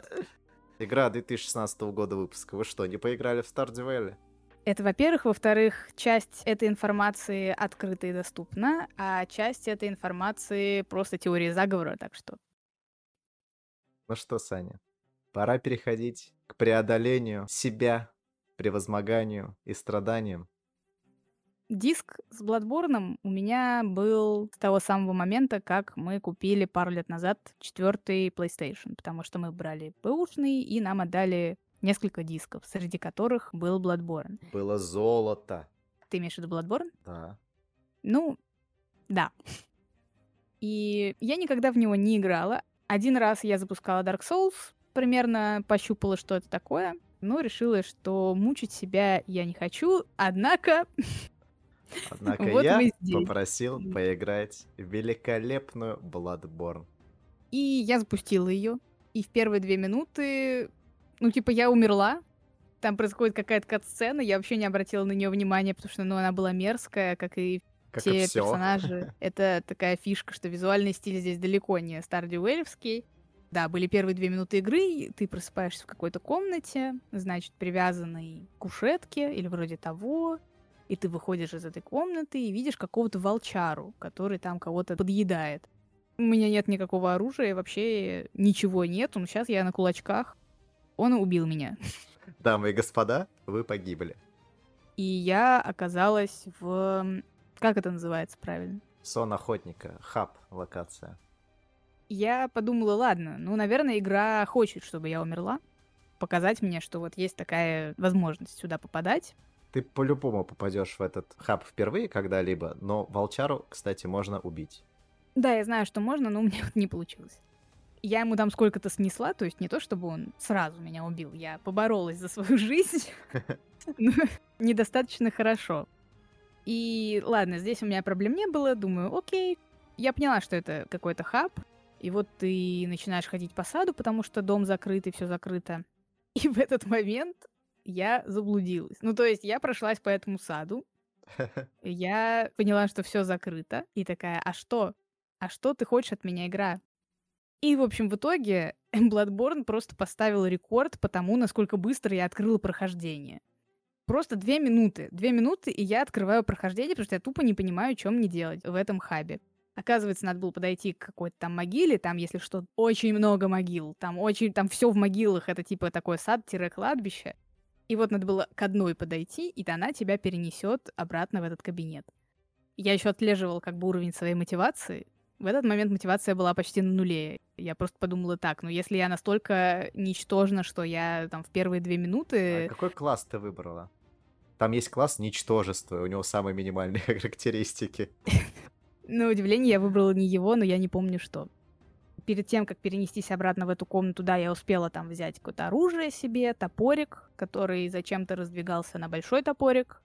Игра 2016 года выпуска. Вы что, не поиграли в Stardew Valley? Это, во-первых. Во-вторых, часть этой информации открыта и доступна, а часть этой информации просто теория заговора, так что... Ну что, Саня, пора переходить к преодолению себя превозмоганию и страданиям. Диск с Bloodborne у меня был с того самого момента, как мы купили пару лет назад четвертый PlayStation, потому что мы брали бэушный, и нам отдали несколько дисков, среди которых был Bloodborne. Было золото. Ты имеешь в виду Bloodborne? Да. Ну, да. И я никогда в него не играла. Один раз я запускала Dark Souls, примерно пощупала, что это такое, но решила, что мучить себя я не хочу, однако Однако Вот я попросил поиграть в великолепную Bloodborne. И я запустила ее. И в первые две минуты, ну, типа, я умерла. Там происходит какая-то кат-сцена, я вообще не обратила на нее внимания, потому что, ну, она была мерзкая, как и Как и все все. персонажи. Это такая фишка, что визуальный стиль здесь далеко не стардюэлевский. Да, были первые две минуты игры, ты просыпаешься в какой-то комнате, значит, привязанной к кушетке или вроде того, и ты выходишь из этой комнаты и видишь какого-то волчару, который там кого-то подъедает. У меня нет никакого оружия, вообще ничего нет, ну сейчас я на кулачках. Он убил меня. Дамы и господа, вы погибли. И я оказалась в... Как это называется правильно? Сон охотника, хаб, локация. Я подумала, ладно, ну, наверное, игра хочет, чтобы я умерла. Показать мне, что вот есть такая возможность сюда попадать. Ты по-любому попадешь в этот хаб впервые когда-либо, но волчару, кстати, можно убить. Да, я знаю, что можно, но у меня вот не получилось. Я ему там сколько-то снесла, то есть не то, чтобы он сразу меня убил, я поборолась за свою жизнь. но Недостаточно хорошо. И ладно, здесь у меня проблем не было, думаю, окей. Я поняла, что это какой-то хаб, и вот ты начинаешь ходить по саду, потому что дом закрыт и все закрыто. И в этот момент я заблудилась. Ну, то есть я прошлась по этому саду, я поняла, что все закрыто, и такая, а что? А что ты хочешь от меня, игра? И, в общем, в итоге Bloodborne просто поставил рекорд по тому, насколько быстро я открыла прохождение. Просто две минуты. Две минуты, и я открываю прохождение, потому что я тупо не понимаю, что мне делать в этом хабе. Оказывается, надо было подойти к какой-то там могиле, там, если что, очень много могил, там очень, там все в могилах, это типа такой сад-кладбище. И вот надо было к одной подойти, и она тебя перенесет обратно в этот кабинет. Я еще отслеживал как бы уровень своей мотивации. В этот момент мотивация была почти на нуле. Я просто подумала так, ну если я настолько ничтожна, что я там в первые две А минуты... какой класс ты выбрала? Там есть класс ничтожество, у него самые минимальные характеристики. На удивление, я выбрала не его, но я не помню что. Перед тем, как перенестись обратно в эту комнату, да, я успела там взять какое-то оружие себе, топорик, который зачем-то раздвигался на большой топорик.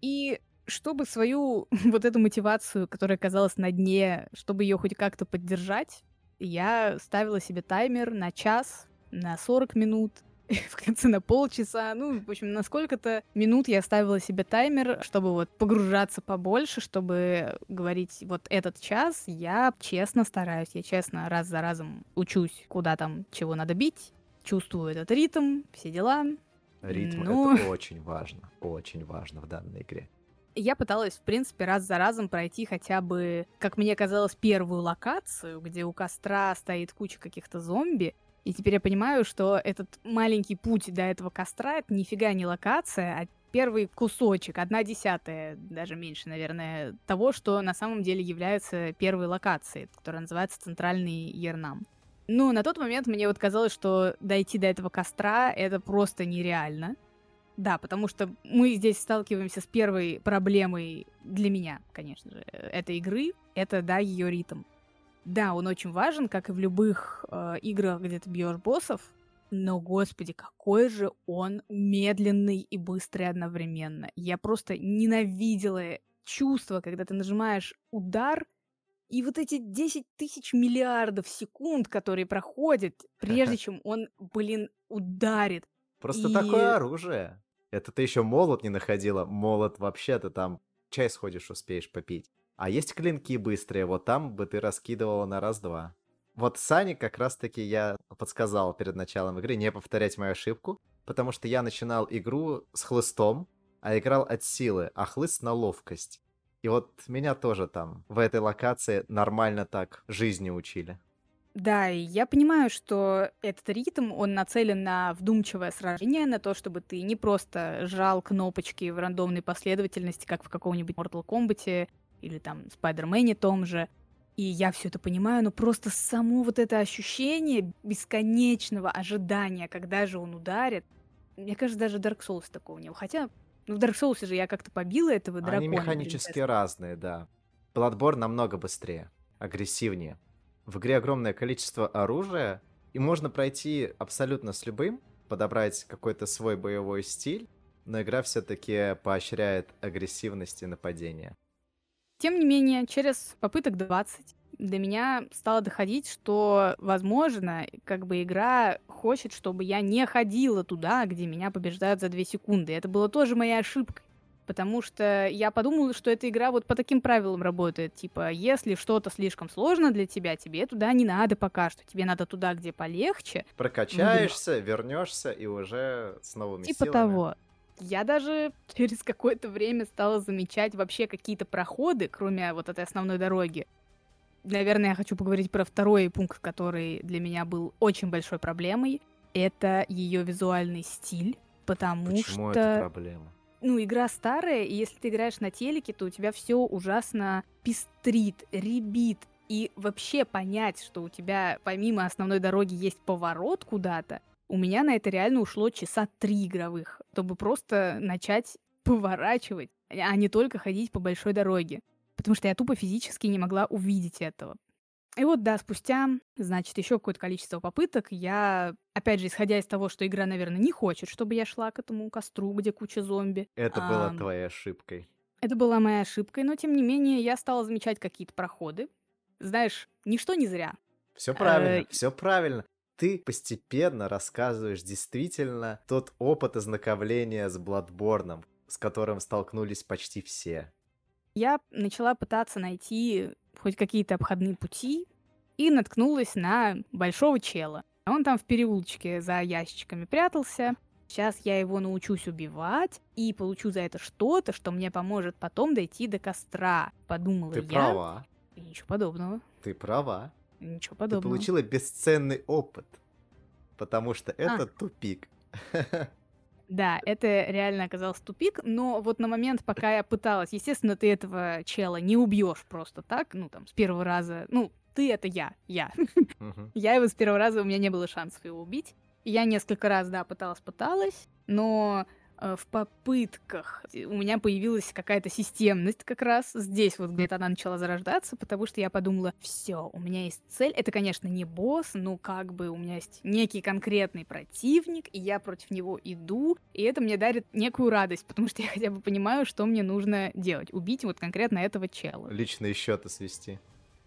И чтобы свою вот эту мотивацию, которая оказалась на дне, чтобы ее хоть как-то поддержать, я ставила себе таймер на час, на 40 минут, в конце на полчаса, ну, в общем, на сколько-то минут я ставила себе таймер, чтобы вот погружаться побольше, чтобы говорить, вот этот час я честно стараюсь, я честно раз за разом учусь, куда там, чего надо бить, чувствую этот ритм, все дела. Ритм Ну. это очень важно, очень важно в данной игре. Я пыталась, в принципе, раз за разом пройти хотя бы, как мне казалось, первую локацию, где у костра стоит куча каких-то зомби. И теперь я понимаю, что этот маленький путь до этого костра — это нифига не локация, а первый кусочек, одна десятая, даже меньше, наверное, того, что на самом деле является первой локацией, которая называется Центральный Ернам. Ну, на тот момент мне вот казалось, что дойти до этого костра — это просто нереально. Да, потому что мы здесь сталкиваемся с первой проблемой для меня, конечно же, э, этой игры. Это, да, ее ритм. Да, он очень важен, как и в любых э, играх, где ты бьешь боссов. Но, господи, какой же он медленный и быстрый одновременно. Я просто ненавидела чувство, когда ты нажимаешь удар, и вот эти 10 тысяч миллиардов секунд, которые проходят, прежде чем он, блин, ударит. Просто И- такое оружие. Это ты еще молот не находила. Молот вообще-то там чай сходишь, успеешь попить. А есть клинки быстрые, вот там бы ты раскидывала на раз-два. Вот Сане как раз-таки я подсказал перед началом игры не повторять мою ошибку, потому что я начинал игру с хлыстом, а играл от силы, а хлыст на ловкость. И вот меня тоже там в этой локации нормально так жизни учили. Да, и я понимаю, что этот ритм, он нацелен на вдумчивое сражение, на то, чтобы ты не просто жал кнопочки в рандомной последовательности, как в каком-нибудь Mortal Kombat или там Spider-Man том же. И я все это понимаю, но просто само вот это ощущение бесконечного ожидания, когда же он ударит. Мне кажется, даже Dark Souls такого не было. Хотя, ну, в Dark Souls же я как-то побила этого дракона. Они механически принцессы. разные, да. Bloodborne намного быстрее, агрессивнее. В игре огромное количество оружия, и можно пройти абсолютно с любым, подобрать какой-то свой боевой стиль, но игра все-таки поощряет агрессивность и нападение. Тем не менее, через попыток 20 до меня стало доходить, что, возможно, как бы игра хочет, чтобы я не ходила туда, где меня побеждают за 2 секунды. Это было тоже моей ошибкой. Потому что я подумала, что эта игра вот по таким правилам работает. Типа, если что-то слишком сложно для тебя, тебе туда не надо пока что. Тебе надо туда, где полегче. Прокачаешься, вернешься и уже с новыми типа силами. того. Я даже через какое-то время стала замечать вообще какие-то проходы, кроме вот этой основной дороги. Наверное, я хочу поговорить про второй пункт, который для меня был очень большой проблемой. Это ее визуальный стиль, потому Почему что... это проблема? ну, игра старая, и если ты играешь на телеке, то у тебя все ужасно пестрит, ребит. И вообще понять, что у тебя помимо основной дороги есть поворот куда-то, у меня на это реально ушло часа три игровых, чтобы просто начать поворачивать, а не только ходить по большой дороге. Потому что я тупо физически не могла увидеть этого. И вот, да, спустя, значит, еще какое-то количество попыток, я, опять же, исходя из того, что игра, наверное, не хочет, чтобы я шла к этому костру, где куча зомби. Это а, было твоей ошибкой. Это была моей ошибкой, но, тем не менее, я стала замечать какие-то проходы. Знаешь, ничто не зря. Все правильно, э, все правильно. Ты постепенно рассказываешь действительно тот опыт ознакомления с Бладборном, с которым столкнулись почти все. Я начала пытаться найти хоть какие-то обходные пути и наткнулась на большого чела. Он там в переулочке за ящичками прятался. Сейчас я его научусь убивать и получу за это что-то, что мне поможет потом дойти до костра. Подумала Ты я. права. И ничего подобного. Ты права. Ничего подобного. Ты получила бесценный опыт, потому что это а. тупик. Да, это реально оказался тупик, но вот на момент, пока я пыталась, естественно, ты этого чела не убьешь просто так, ну там, с первого раза, ну, ты это я, я. Я его с первого раза, у меня не было шансов его убить. Я несколько раз, да, пыталась-пыталась, но Э, в попытках у меня появилась какая-то системность как раз здесь, вот где-то она начала зарождаться, потому что я подумала, все, у меня есть цель. Это, конечно, не босс, но как бы у меня есть некий конкретный противник, и я против него иду, и это мне дарит некую радость, потому что я хотя бы понимаю, что мне нужно делать. Убить вот конкретно этого чела. Личные счеты свести.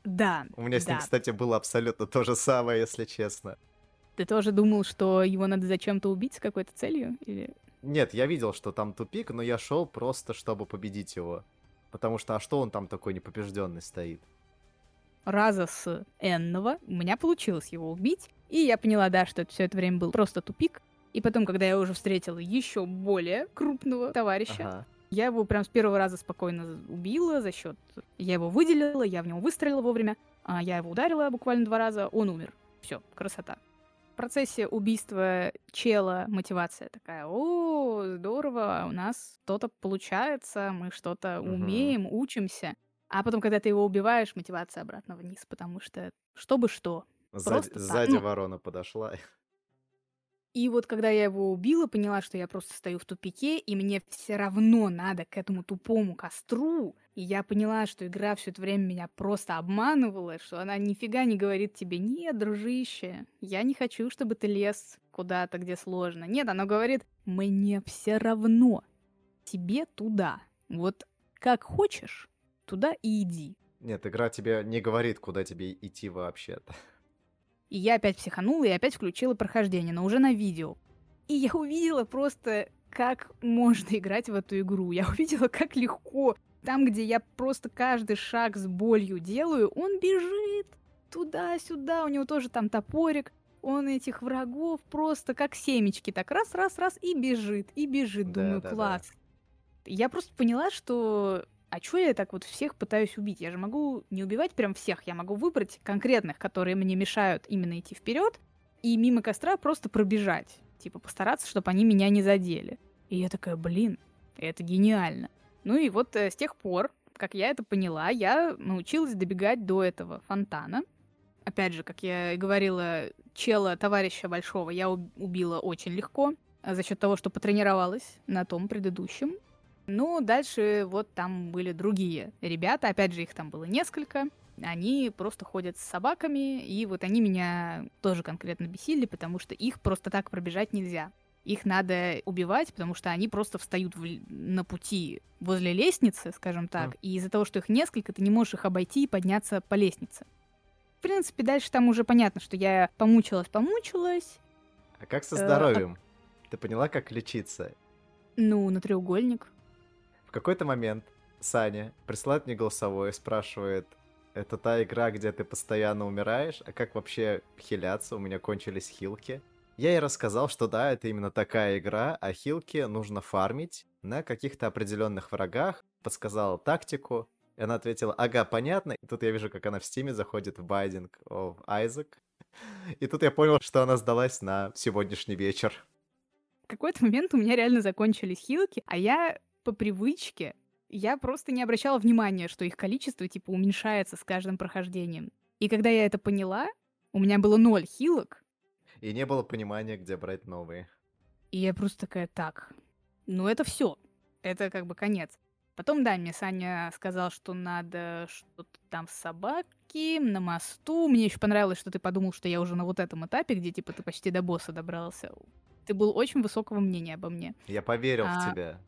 Да. У меня с да. ним, кстати, было абсолютно то же самое, если честно. Ты тоже думал, что его надо зачем-то убить с какой-то целью? Или нет, я видел, что там тупик, но я шел просто, чтобы победить его. Потому что, а что он там такой непобежденный стоит? Раза с Энного у меня получилось его убить, и я поняла, да, что это все это время был просто тупик. И потом, когда я уже встретила еще более крупного товарища, ага. я его прям с первого раза спокойно убила за счет... Я его выделила, я в него выстрелила вовремя, а я его ударила буквально два раза, он умер. Все, красота процессе убийства чела мотивация такая, о, здорово, у нас что-то получается, мы что-то угу. умеем, учимся. А потом, когда ты его убиваешь, мотивация обратно вниз, потому что чтобы что. Сзади, сзади ну, ворона подошла. И вот когда я его убила, поняла, что я просто стою в тупике, и мне все равно надо к этому тупому костру. И я поняла, что игра все это время меня просто обманывала, что она нифига не говорит тебе, нет, дружище, я не хочу, чтобы ты лез куда-то, где сложно. Нет, она говорит, мне все равно, тебе туда. Вот как хочешь, туда и иди. Нет, игра тебе не говорит, куда тебе идти вообще-то. И я опять психанула и опять включила прохождение, но уже на видео. И я увидела просто, как можно играть в эту игру. Я увидела, как легко. Там, где я просто каждый шаг с болью делаю, он бежит туда-сюда. У него тоже там топорик. Он этих врагов просто как семечки. Так раз-раз-раз и бежит, и бежит. Думаю, да, да, класс. Да. Я просто поняла, что а чё я так вот всех пытаюсь убить? Я же могу не убивать прям всех, я могу выбрать конкретных, которые мне мешают именно идти вперед, и мимо костра просто пробежать. Типа постараться, чтобы они меня не задели. И я такая, блин, это гениально. Ну и вот э, с тех пор, как я это поняла, я научилась добегать до этого фонтана. Опять же, как я и говорила, чела товарища большого я убила очень легко а за счет того, что потренировалась на том предыдущем. Ну, дальше вот там были другие ребята, опять же, их там было несколько. Они просто ходят с собаками, и вот они меня тоже конкретно бесили, потому что их просто так пробежать нельзя. Их надо убивать, потому что они просто встают в, на пути возле лестницы, скажем так, mm. и из-за того, что их несколько, ты не можешь их обойти и подняться по лестнице. В принципе, дальше там уже понятно, что я помучилась, помучилась. А как со здоровьем? Э, ты поняла, как лечиться? Ну, на треугольник. Какой-то момент Саня присылает мне голосовое, спрашивает, это та игра, где ты постоянно умираешь, а как вообще хиляться? У меня кончились хилки. Я ей рассказал, что да, это именно такая игра, а хилки нужно фармить на каких-то определенных врагах. Подсказал тактику. И она ответила, ага, понятно. И тут я вижу, как она в стиме заходит в Binding of Isaac. И тут я понял, что она сдалась на сегодняшний вечер. В какой-то момент у меня реально закончились хилки, а я по привычке, я просто не обращала внимания, что их количество, типа, уменьшается с каждым прохождением. И когда я это поняла, у меня было ноль хилок, и не было понимания, где брать новые. И я просто такая, так, ну это все, это как бы конец. Потом, да, мне Саня сказал, что надо что-то там с собаки, на мосту. Мне еще понравилось, что ты подумал, что я уже на вот этом этапе, где, типа, ты почти до босса добрался. Ты был очень высокого мнения обо мне. Я поверил а... в тебя.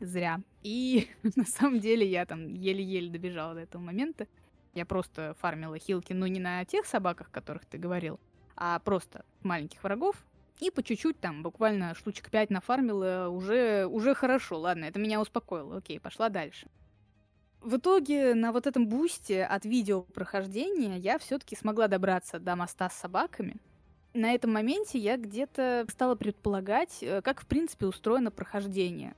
Зря. И на самом деле я там еле-еле добежала до этого момента. Я просто фармила хилки, ну не на тех собаках, которых ты говорил, а просто маленьких врагов. И по чуть-чуть там, буквально штучек 5 нафармила, уже, уже хорошо. Ладно, это меня успокоило. Окей, пошла дальше. В итоге на вот этом бусте от видео прохождения я все-таки смогла добраться до моста с собаками. На этом моменте я где-то стала предполагать, э, как в принципе устроено прохождение.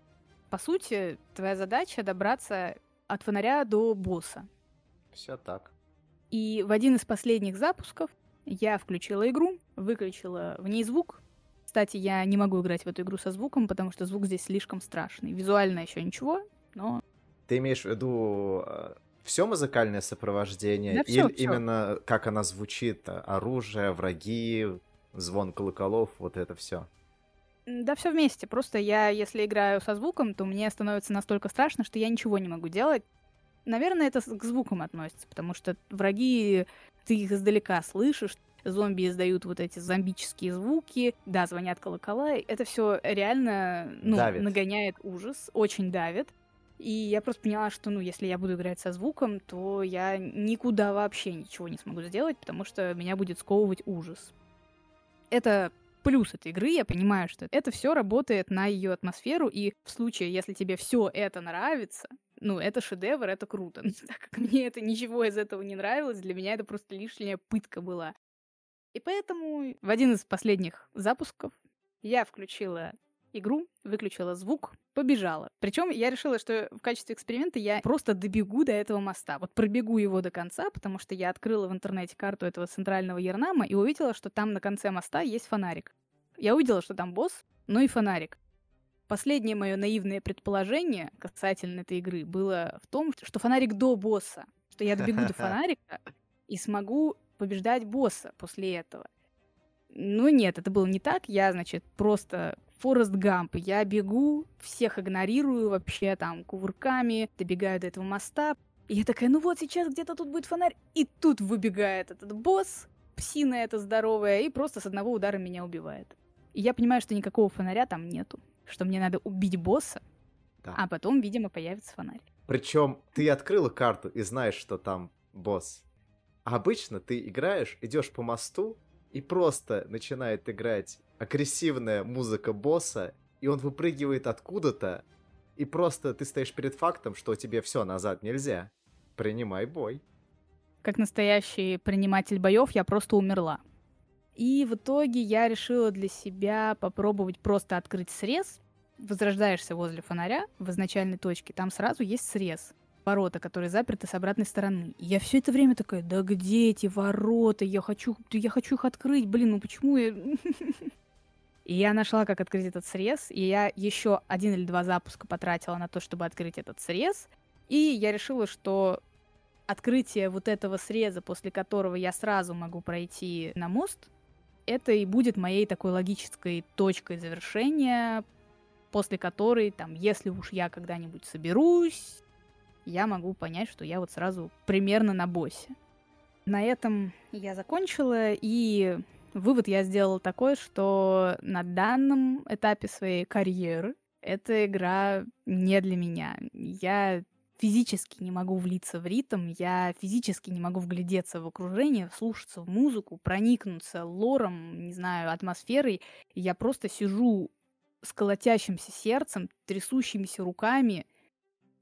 По сути, твоя задача добраться от фонаря до босса. Все так. И в один из последних запусков я включила игру, выключила в ней звук. Кстати, я не могу играть в эту игру со звуком, потому что звук здесь слишком страшный. Визуально еще ничего, но... Ты имеешь в виду э, все музыкальное сопровождение? Да, всё, Или всё. именно как она звучит? Оружие, враги, звон колоколов, вот это все? Да, все вместе. Просто я, если играю со звуком, то мне становится настолько страшно, что я ничего не могу делать. Наверное, это к звукам относится, потому что враги ты их издалека слышишь, зомби издают вот эти зомбические звуки, да, звонят колокола, это все реально, ну, давит. нагоняет ужас, очень давит. И я просто поняла, что, ну, если я буду играть со звуком, то я никуда вообще ничего не смогу сделать, потому что меня будет сковывать ужас. Это плюс этой игры, я понимаю, что это все работает на ее атмосферу, и в случае, если тебе все это нравится, ну, это шедевр, это круто. Но так как мне это ничего из этого не нравилось, для меня это просто лишняя пытка была. И поэтому в один из последних запусков я включила игру, выключила звук, побежала. Причем я решила, что в качестве эксперимента я просто добегу до этого моста. Вот пробегу его до конца, потому что я открыла в интернете карту этого центрального Ернама и увидела, что там на конце моста есть фонарик. Я увидела, что там босс, ну и фонарик. Последнее мое наивное предположение касательно этой игры было в том, что фонарик до босса, что я добегу до фонарика и смогу побеждать босса после этого. Ну нет, это было не так. Я, значит, просто Форест Гамп. Я бегу, всех игнорирую вообще там кувырками, добегаю до этого моста. И я такая, ну вот сейчас где-то тут будет фонарь. И тут выбегает этот босс, псина эта здоровая, и просто с одного удара меня убивает. И я понимаю, что никакого фонаря там нету что мне надо убить босса, да. а потом, видимо, появится фонарь. Причем ты открыла карту и знаешь, что там босс. А обычно ты играешь, идешь по мосту, и просто начинает играть агрессивная музыка босса, и он выпрыгивает откуда-то, и просто ты стоишь перед фактом, что тебе все назад нельзя. Принимай бой. Как настоящий приниматель боев, я просто умерла. И в итоге я решила для себя попробовать просто открыть срез. Возрождаешься возле фонаря в изначальной точке, там сразу есть срез. ворота, которые заперты с обратной стороны. И я все это время такая, да где эти ворота? Я хочу, я хочу их открыть, блин, ну почему я... И я нашла, как открыть этот срез, и я еще один или два запуска потратила на то, чтобы открыть этот срез. И я решила, что открытие вот этого среза, после которого я сразу могу пройти на мост, это и будет моей такой логической точкой завершения, после которой, там, если уж я когда-нибудь соберусь, я могу понять, что я вот сразу примерно на боссе. На этом я закончила, и вывод я сделала такой, что на данном этапе своей карьеры эта игра не для меня. Я физически не могу влиться в ритм, я физически не могу вглядеться в окружение, слушаться в музыку, проникнуться лором, не знаю, атмосферой. Я просто сижу с колотящимся сердцем, трясущимися руками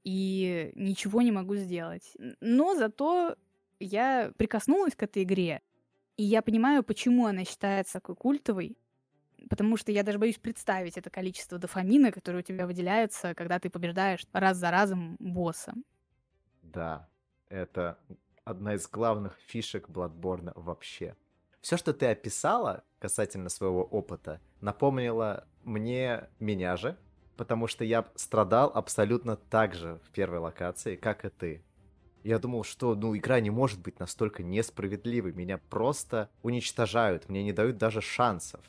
и ничего не могу сделать. Но зато я прикоснулась к этой игре, и я понимаю, почему она считается такой культовой, потому что я даже боюсь представить это количество дофамина, которое у тебя выделяется, когда ты побеждаешь раз за разом босса. Да, это одна из главных фишек Bloodborne вообще. Все, что ты описала касательно своего опыта, напомнило мне меня же, потому что я страдал абсолютно так же в первой локации, как и ты. Я думал, что, ну, игра не может быть настолько несправедливой. Меня просто уничтожают, мне не дают даже шансов.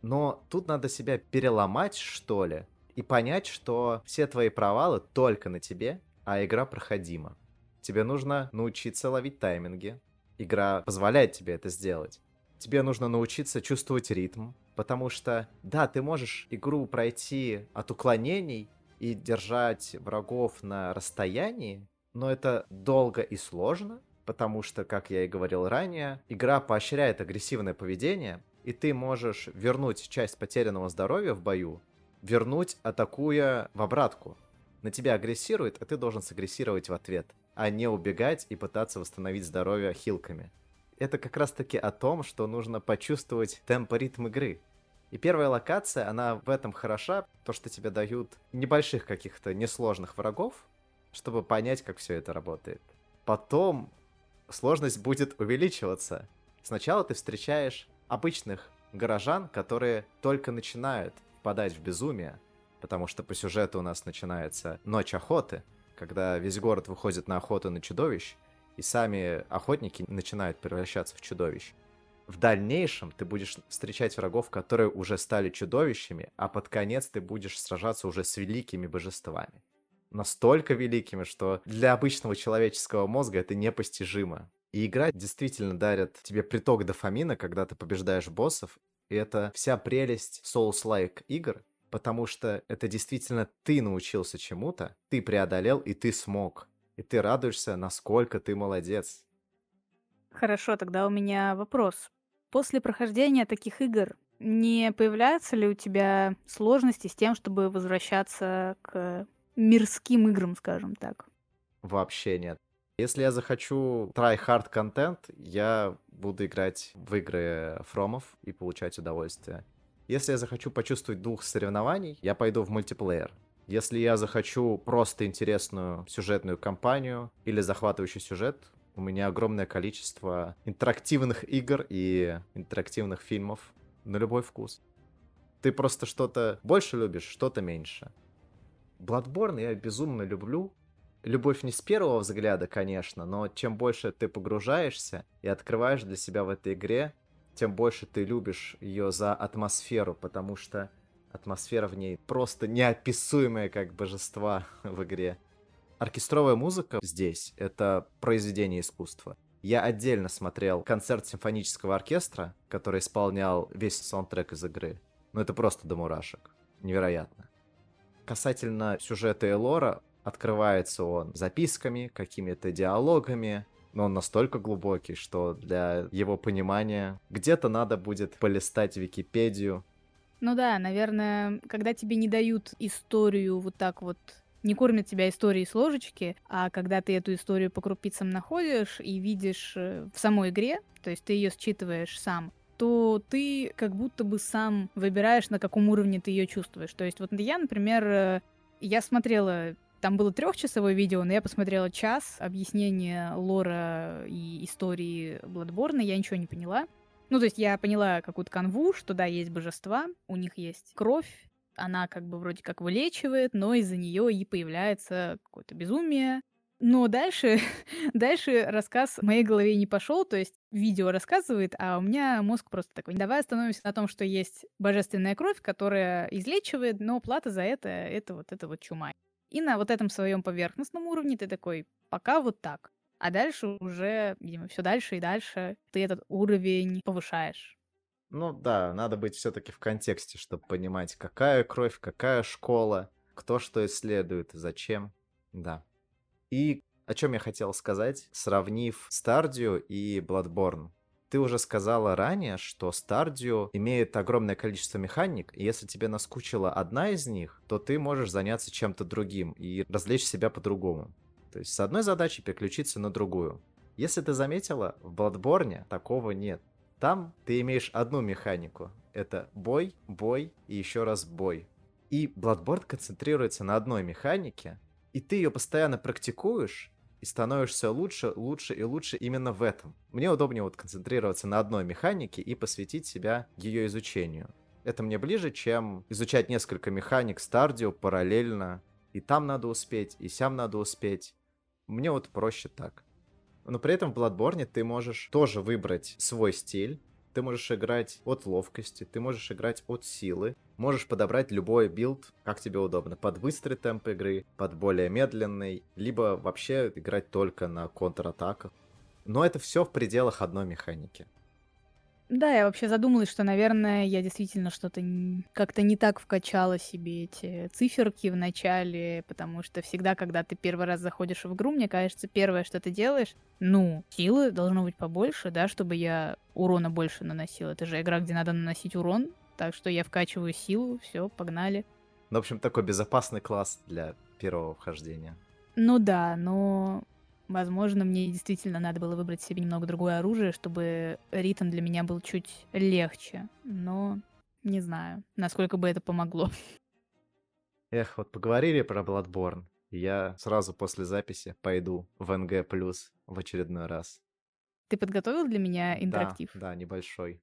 Но тут надо себя переломать, что ли, и понять, что все твои провалы только на тебе, а игра проходима. Тебе нужно научиться ловить тайминги. Игра позволяет тебе это сделать. Тебе нужно научиться чувствовать ритм, потому что, да, ты можешь игру пройти от уклонений и держать врагов на расстоянии, но это долго и сложно, потому что, как я и говорил ранее, игра поощряет агрессивное поведение, и ты можешь вернуть часть потерянного здоровья в бою, вернуть, атакуя в обратку. На тебя агрессирует, а ты должен сагрессировать в ответ, а не убегать и пытаться восстановить здоровье хилками. Это как раз таки о том, что нужно почувствовать темп ритм игры. И первая локация, она в этом хороша, то, что тебе дают небольших каких-то несложных врагов, чтобы понять, как все это работает. Потом сложность будет увеличиваться. Сначала ты встречаешь обычных горожан, которые только начинают впадать в безумие, потому что по сюжету у нас начинается ночь охоты, когда весь город выходит на охоту на чудовищ, и сами охотники начинают превращаться в чудовищ. В дальнейшем ты будешь встречать врагов, которые уже стали чудовищами, а под конец ты будешь сражаться уже с великими божествами настолько великими, что для обычного человеческого мозга это непостижимо. И игра действительно дарит тебе приток дофамина, когда ты побеждаешь боссов, и это вся прелесть Souls-like игр, потому что это действительно ты научился чему-то, ты преодолел, и ты смог. И ты радуешься, насколько ты молодец. Хорошо, тогда у меня вопрос. После прохождения таких игр не появляются ли у тебя сложности с тем, чтобы возвращаться к мирским играм, скажем так. Вообще нет. Если я захочу try hard контент, я буду играть в игры фромов и получать удовольствие. Если я захочу почувствовать дух соревнований, я пойду в мультиплеер. Если я захочу просто интересную сюжетную кампанию или захватывающий сюжет, у меня огромное количество интерактивных игр и интерактивных фильмов на любой вкус. Ты просто что-то больше любишь, что-то меньше. Bloodborne я безумно люблю. Любовь не с первого взгляда, конечно, но чем больше ты погружаешься и открываешь для себя в этой игре, тем больше ты любишь ее за атмосферу, потому что атмосфера в ней просто неописуемая как божества в игре. Оркестровая музыка здесь — это произведение искусства. Я отдельно смотрел концерт симфонического оркестра, который исполнял весь саундтрек из игры. Ну это просто до мурашек. Невероятно. Касательно сюжета и лора, открывается он записками, какими-то диалогами, но он настолько глубокий, что для его понимания где-то надо будет полистать Википедию. Ну да, наверное, когда тебе не дают историю вот так вот не кормят тебя историей с ложечки, а когда ты эту историю по крупицам находишь и видишь э, в самой игре, то есть ты ее считываешь сам, то ты как будто бы сам выбираешь, на каком уровне ты ее чувствуешь. То есть вот я, например, э, я смотрела Там было трехчасовое видео, но я посмотрела час объяснения лора и истории Bloodborne, я ничего не поняла. Ну, то есть я поняла какую-то канву, что да, есть божества, у них есть кровь, она как бы вроде как вылечивает, но из-за нее и появляется какое-то безумие. Но дальше, дальше рассказ в моей голове не пошел, то есть видео рассказывает, а у меня мозг просто такой. Давай остановимся на том, что есть божественная кровь, которая излечивает, но плата за это — это вот это вот чума. И на вот этом своем поверхностном уровне ты такой, пока вот так. А дальше уже, видимо, все дальше и дальше ты этот уровень повышаешь. Ну да, надо быть все-таки в контексте, чтобы понимать, какая кровь, какая школа, кто что исследует, зачем. Да. И о чем я хотел сказать, сравнив Стардию и Bloodborne. Ты уже сказала ранее, что Stardew имеет огромное количество механик, и если тебе наскучила одна из них, то ты можешь заняться чем-то другим и развлечь себя по-другому. То есть с одной задачей переключиться на другую. Если ты заметила, в Bloodborne такого нет. Там ты имеешь одну механику. Это бой, бой и еще раз бой. И Bloodborne концентрируется на одной механике, и ты ее постоянно практикуешь, и становишься лучше, лучше и лучше именно в этом. Мне удобнее вот концентрироваться на одной механике и посвятить себя ее изучению. Это мне ближе, чем изучать несколько механик Стардио параллельно. И там надо успеть, и сям надо успеть. Мне вот проще так. Но при этом в Bloodborne ты можешь тоже выбрать свой стиль, ты можешь играть от ловкости, ты можешь играть от силы, можешь подобрать любой билд, как тебе удобно, под быстрый темп игры, под более медленный, либо вообще играть только на контратаках. Но это все в пределах одной механики. Да, я вообще задумалась, что, наверное, я действительно что-то как-то не так вкачала себе эти циферки в начале, потому что всегда, когда ты первый раз заходишь в игру, мне кажется, первое, что ты делаешь, ну, силы должно быть побольше, да, чтобы я урона больше наносила. Это же игра, где надо наносить урон, так что я вкачиваю силу, все, погнали. Ну, в общем, такой безопасный класс для первого вхождения. Ну да, но Возможно, мне действительно надо было выбрать себе немного другое оружие, чтобы ритм для меня был чуть легче. Но не знаю, насколько бы это помогло. Эх, вот поговорили про Bloodborne. Я сразу после записи пойду в НГ плюс в очередной раз. Ты подготовил для меня интерактив? Да, да, небольшой.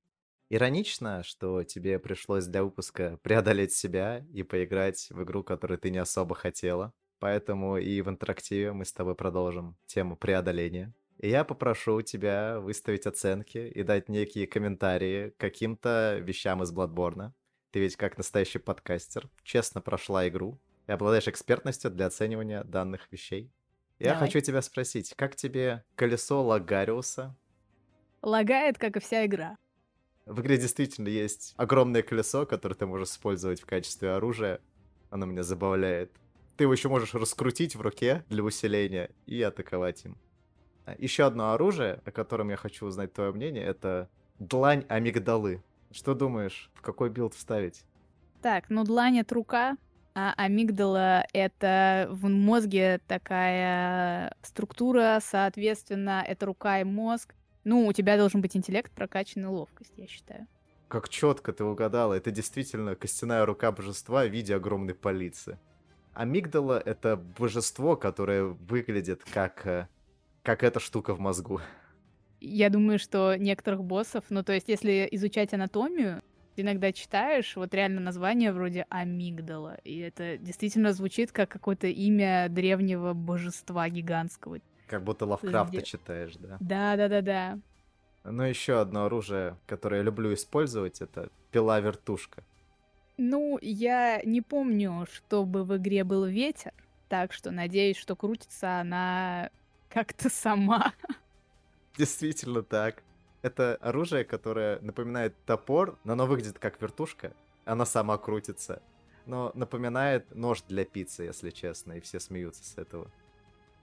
Иронично, что тебе пришлось для выпуска преодолеть себя и поиграть в игру, которую ты не особо хотела. Поэтому и в интерактиве мы с тобой продолжим тему преодоления. И я попрошу тебя выставить оценки и дать некие комментарии каким-то вещам из Bloodborne. Ты ведь как настоящий подкастер честно прошла игру и обладаешь экспертностью для оценивания данных вещей. Я Давай. хочу тебя спросить, как тебе колесо Лагариуса? Лагает, как и вся игра. В игре действительно есть огромное колесо, которое ты можешь использовать в качестве оружия. Оно меня забавляет ты его еще можешь раскрутить в руке для усиления и атаковать им. А, еще одно оружие, о котором я хочу узнать твое мнение, это длань амигдалы. Что думаешь, в какой билд вставить? Так, ну длань это рука, а амигдала — это в мозге такая структура, соответственно, это рука и мозг. Ну, у тебя должен быть интеллект, прокачанный ловкость, я считаю. Как четко ты угадала, это действительно костяная рука божества в виде огромной палицы. Амигдала — это божество, которое выглядит как, э, как эта штука в мозгу. Я думаю, что некоторых боссов, ну то есть если изучать анатомию, иногда читаешь, вот реально название вроде амигдала, и это действительно звучит как какое-то имя древнего божества гигантского. Как будто Лавкрафта Где... читаешь, да? Да-да-да-да. Ну еще одно оружие, которое я люблю использовать, это пила-вертушка. Ну, я не помню, чтобы в игре был ветер, так что надеюсь, что крутится она как-то сама. Действительно так. Это оружие, которое напоминает топор, но оно выглядит как вертушка. Она сама крутится. Но напоминает нож для пиццы, если честно, и все смеются с этого.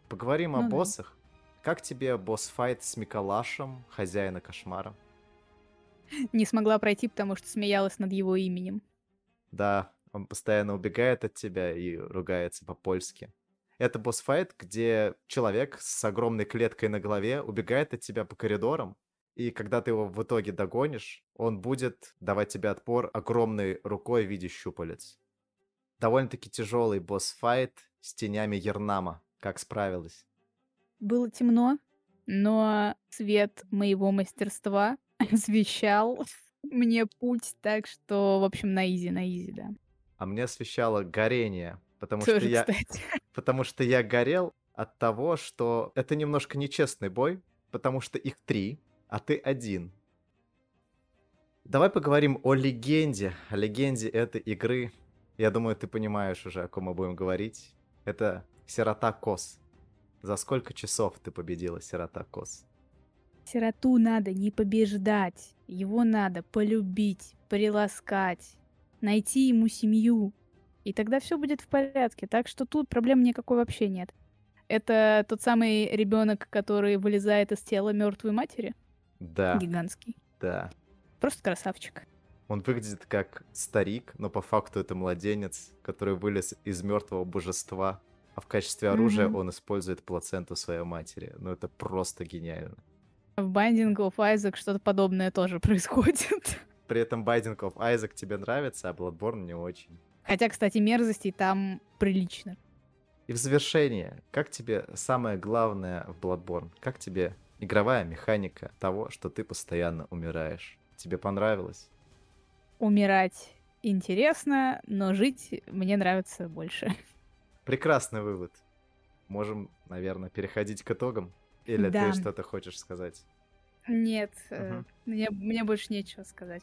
Поговорим ну, о да. боссах. Как тебе босс-файт с Миколашем, хозяина кошмара? Не смогла пройти, потому что смеялась над его именем. Да, он постоянно убегает от тебя и ругается по-польски. Это босс-файт, где человек с огромной клеткой на голове убегает от тебя по коридорам, и когда ты его в итоге догонишь, он будет давать тебе отпор огромной рукой в виде щупалец. довольно-таки тяжелый босс-файт с тенями Ернама. Как справилась? Было темно, но свет моего мастерства освещал мне путь, так что, в общем, на easy, на easy, да. А мне освещало горение, потому Тоже, что я, кстати. потому что я горел от того, что это немножко нечестный бой, потому что их три, а ты один. Давай поговорим о легенде, о легенде этой игры. Я думаю, ты понимаешь уже, о ком мы будем говорить. Это Сирота Кос. За сколько часов ты победила Сирота Кос? Сироту надо не побеждать, его надо полюбить, приласкать, найти ему семью, и тогда все будет в порядке. Так что тут проблем никакой вообще нет. Это тот самый ребенок, который вылезает из тела мертвой матери? Да. Гигантский. Да. Просто красавчик. Он выглядит как старик, но по факту это младенец, который вылез из мертвого божества, а в качестве оружия mm-hmm. он использует плаценту своей матери. Ну это просто гениально. В Binding of Isaac что-то подобное тоже происходит. При этом Binding of Isaac тебе нравится, а Bloodborne не очень. Хотя, кстати, мерзостей там прилично. И в завершение, как тебе самое главное в Bloodborne? Как тебе игровая механика того, что ты постоянно умираешь? Тебе понравилось? Умирать интересно, но жить мне нравится больше. Прекрасный вывод. Можем, наверное, переходить к итогам? Или да. ты что-то хочешь сказать? Нет, угу. мне, мне больше нечего сказать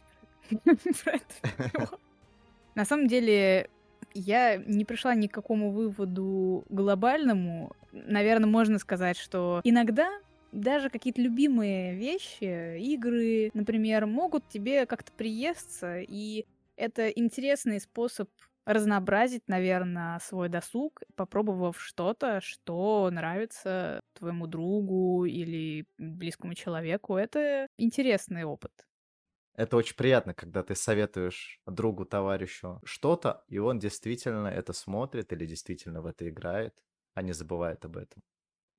про, про это. На самом деле, я не пришла ни к какому выводу глобальному. Наверное, можно сказать, что иногда даже какие-то любимые вещи, игры, например, могут тебе как-то приесться, и это интересный способ разнообразить, наверное, свой досуг, попробовав что-то, что нравится твоему другу или близкому человеку. Это интересный опыт. Это очень приятно, когда ты советуешь другу, товарищу что-то, и он действительно это смотрит или действительно в это играет, а не забывает об этом.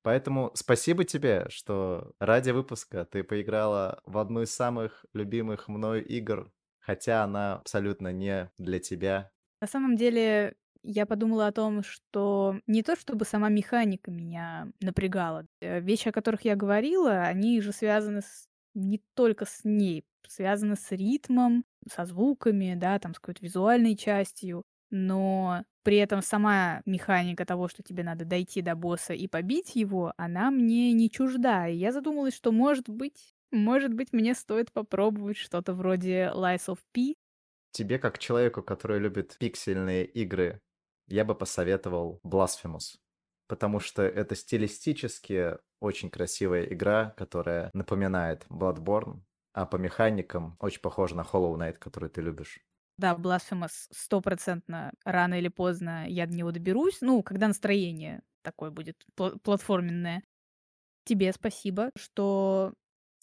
Поэтому спасибо тебе, что ради выпуска ты поиграла в одну из самых любимых мною игр, хотя она абсолютно не для тебя. На самом деле, я подумала о том, что не то чтобы сама механика меня напрягала. Э, вещи, о которых я говорила, они же связаны с... не только с ней, связаны с ритмом, со звуками, да, там, с какой-то визуальной частью но при этом сама механика того, что тебе надо дойти до босса и побить его, она мне не чужда. И я задумалась, что может быть, может быть, мне стоит попробовать что-то вроде Lies of P. Тебе, как человеку, который любит пиксельные игры, я бы посоветовал Blasphemous. Потому что это стилистически очень красивая игра, которая напоминает Bloodborne, а по механикам очень похожа на Hollow Knight, который ты любишь. Да, Blasphemous стопроцентно рано или поздно я до него доберусь. Ну, когда настроение такое будет пл- платформенное. Тебе спасибо, что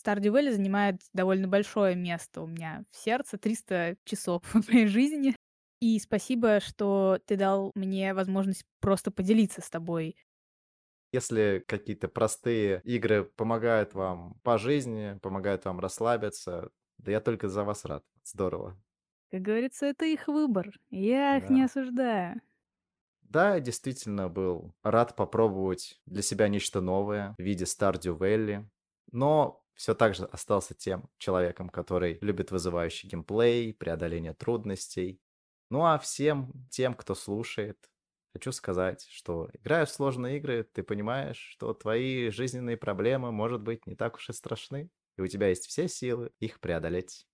Stardew Valley занимает довольно большое место у меня в сердце, 300 часов в моей жизни. И спасибо, что ты дал мне возможность просто поделиться с тобой. Если какие-то простые игры помогают вам по жизни, помогают вам расслабиться, да я только за вас рад. Здорово. Как говорится, это их выбор. Я их не осуждаю. Да, действительно был рад попробовать для себя нечто новое в виде Stardew Valley, но все так же остался тем человеком, который любит вызывающий геймплей, преодоление трудностей. Ну а всем тем, кто слушает, хочу сказать, что играя в сложные игры, ты понимаешь, что твои жизненные проблемы, может быть, не так уж и страшны, и у тебя есть все силы их преодолеть.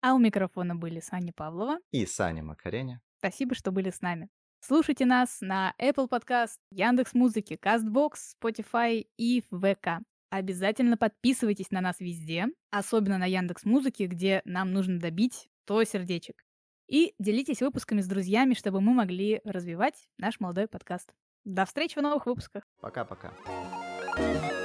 А у микрофона были Саня Павлова и Саня Макареня. Спасибо, что были с нами. Слушайте нас на Apple Podcast, Яндекс Музыки, Castbox, Spotify и ВК. Обязательно подписывайтесь на нас везде, особенно на Яндекс Музыке, где нам нужно добить 100 сердечек. И делитесь выпусками с друзьями, чтобы мы могли развивать наш молодой подкаст. До встречи в новых выпусках. Пока-пока. thank you